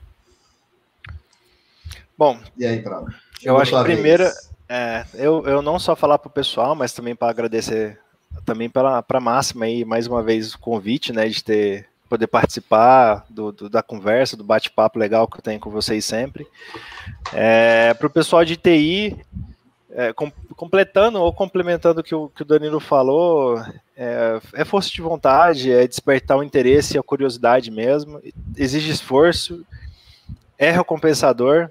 Bom, e aí, Prado? Eu acho que primeiro, é, eu, eu não só falar para o pessoal, mas também para agradecer também para a Máxima aí, mais uma vez, o convite, né, de ter poder participar do, do da conversa, do bate-papo legal que eu tenho com vocês sempre. É, Para o pessoal de TI, é, com, completando ou complementando o que o, que o Danilo falou, é, é, força de vontade, é despertar o interesse e a curiosidade mesmo, exige esforço, é recompensador,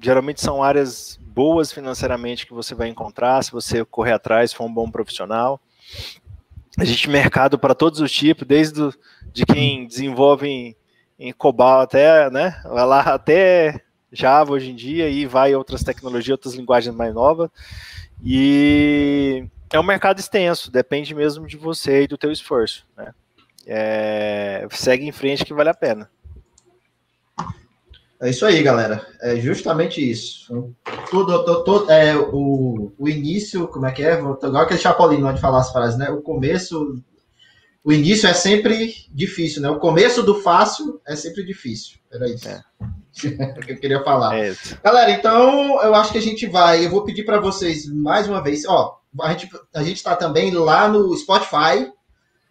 geralmente são áreas boas financeiramente que você vai encontrar se você correr atrás, for um bom profissional. Existe mercado para todos os tipos, desde do, de quem desenvolve em, em até, né, vai lá até Java hoje em dia e vai outras tecnologias, outras linguagens mais novas. E é um mercado extenso, depende mesmo de você e do teu esforço, né? É, segue em frente que vale a pena. É isso aí, galera. É justamente isso. Tudo, tudo, tudo é, o, o início, como é que é? Igual aquele Chapolin de falar as frases, né? O começo, o início é sempre difícil, né? O começo do fácil é sempre difícil. Era isso. É. [LAUGHS] que eu queria falar. É galera, então eu acho que a gente vai. Eu vou pedir para vocês mais uma vez. Ó, a gente a gente está também lá no Spotify,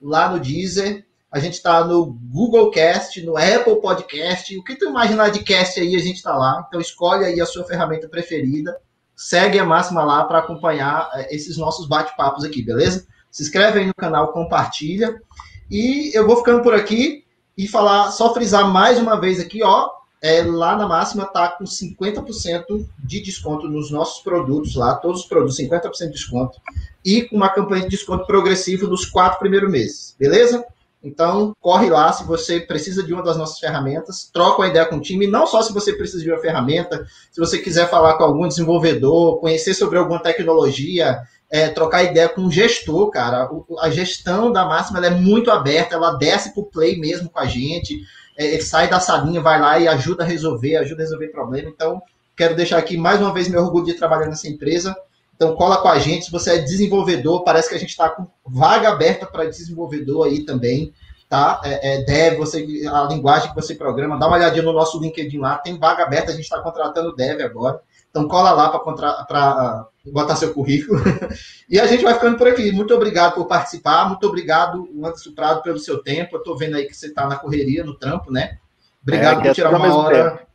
lá no Deezer a gente está no Google Cast, no Apple Podcast. O que tu imaginar de cast aí, a gente está lá. Então escolhe aí a sua ferramenta preferida. Segue a máxima lá para acompanhar é, esses nossos bate-papos aqui, beleza? Se inscreve aí no canal, compartilha. E eu vou ficando por aqui e falar, só frisar mais uma vez aqui, ó. É, lá na máxima tá com 50% de desconto nos nossos produtos lá, todos os produtos, 50% de desconto. E com uma campanha de desconto progressivo nos quatro primeiros meses, beleza? Então, corre lá se você precisa de uma das nossas ferramentas, troca uma ideia com o time, não só se você precisa de uma ferramenta, se você quiser falar com algum desenvolvedor, conhecer sobre alguma tecnologia, é, trocar ideia com um gestor, cara. O, a gestão da máxima é muito aberta, ela desce pro play mesmo com a gente, é, ele sai da salinha, vai lá e ajuda a resolver, ajuda a resolver problema. Então, quero deixar aqui mais uma vez meu orgulho de trabalhar nessa empresa. Então cola com a gente, se você é desenvolvedor, parece que a gente está com vaga aberta para desenvolvedor aí também, tá? É, é, dev, você, a linguagem que você programa, dá uma olhadinha no nosso LinkedIn lá, tem vaga aberta, a gente está contratando dev agora. Então cola lá para botar seu currículo. [LAUGHS] e a gente vai ficando por aqui. Muito obrigado por participar, muito obrigado, Anderson Prado, pelo seu tempo. Eu estou vendo aí que você está na correria, no trampo, né? Obrigado é, por tirar uma hora.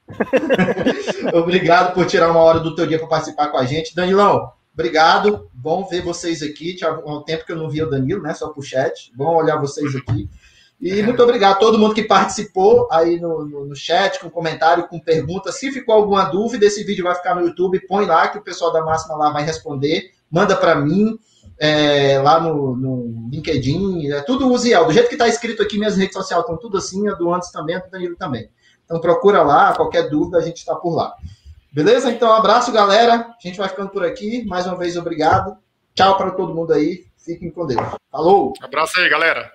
[LAUGHS] obrigado por tirar uma hora do teu dia para participar com a gente. Danilão, Obrigado, bom ver vocês aqui. Tinha um tempo que eu não via o Danilo, né? Só por chat. Bom olhar vocês aqui. E muito obrigado a todo mundo que participou aí no, no, no, chat, com comentário, com pergunta. Se ficou alguma dúvida, esse vídeo vai ficar no YouTube. Põe lá que o pessoal da Máxima lá vai responder. Manda para mim é, lá no, no, LinkedIn. É tudo usial. Do jeito que está escrito aqui, minhas redes sociais estão tudo assim. A do Antes também, a do Danilo também. Então procura lá. Qualquer dúvida, a gente está por lá. Beleza? Então, um abraço, galera. A gente vai ficando por aqui. Mais uma vez, obrigado. Tchau para todo mundo aí. Fiquem com Deus. Falou! Abraço aí, galera.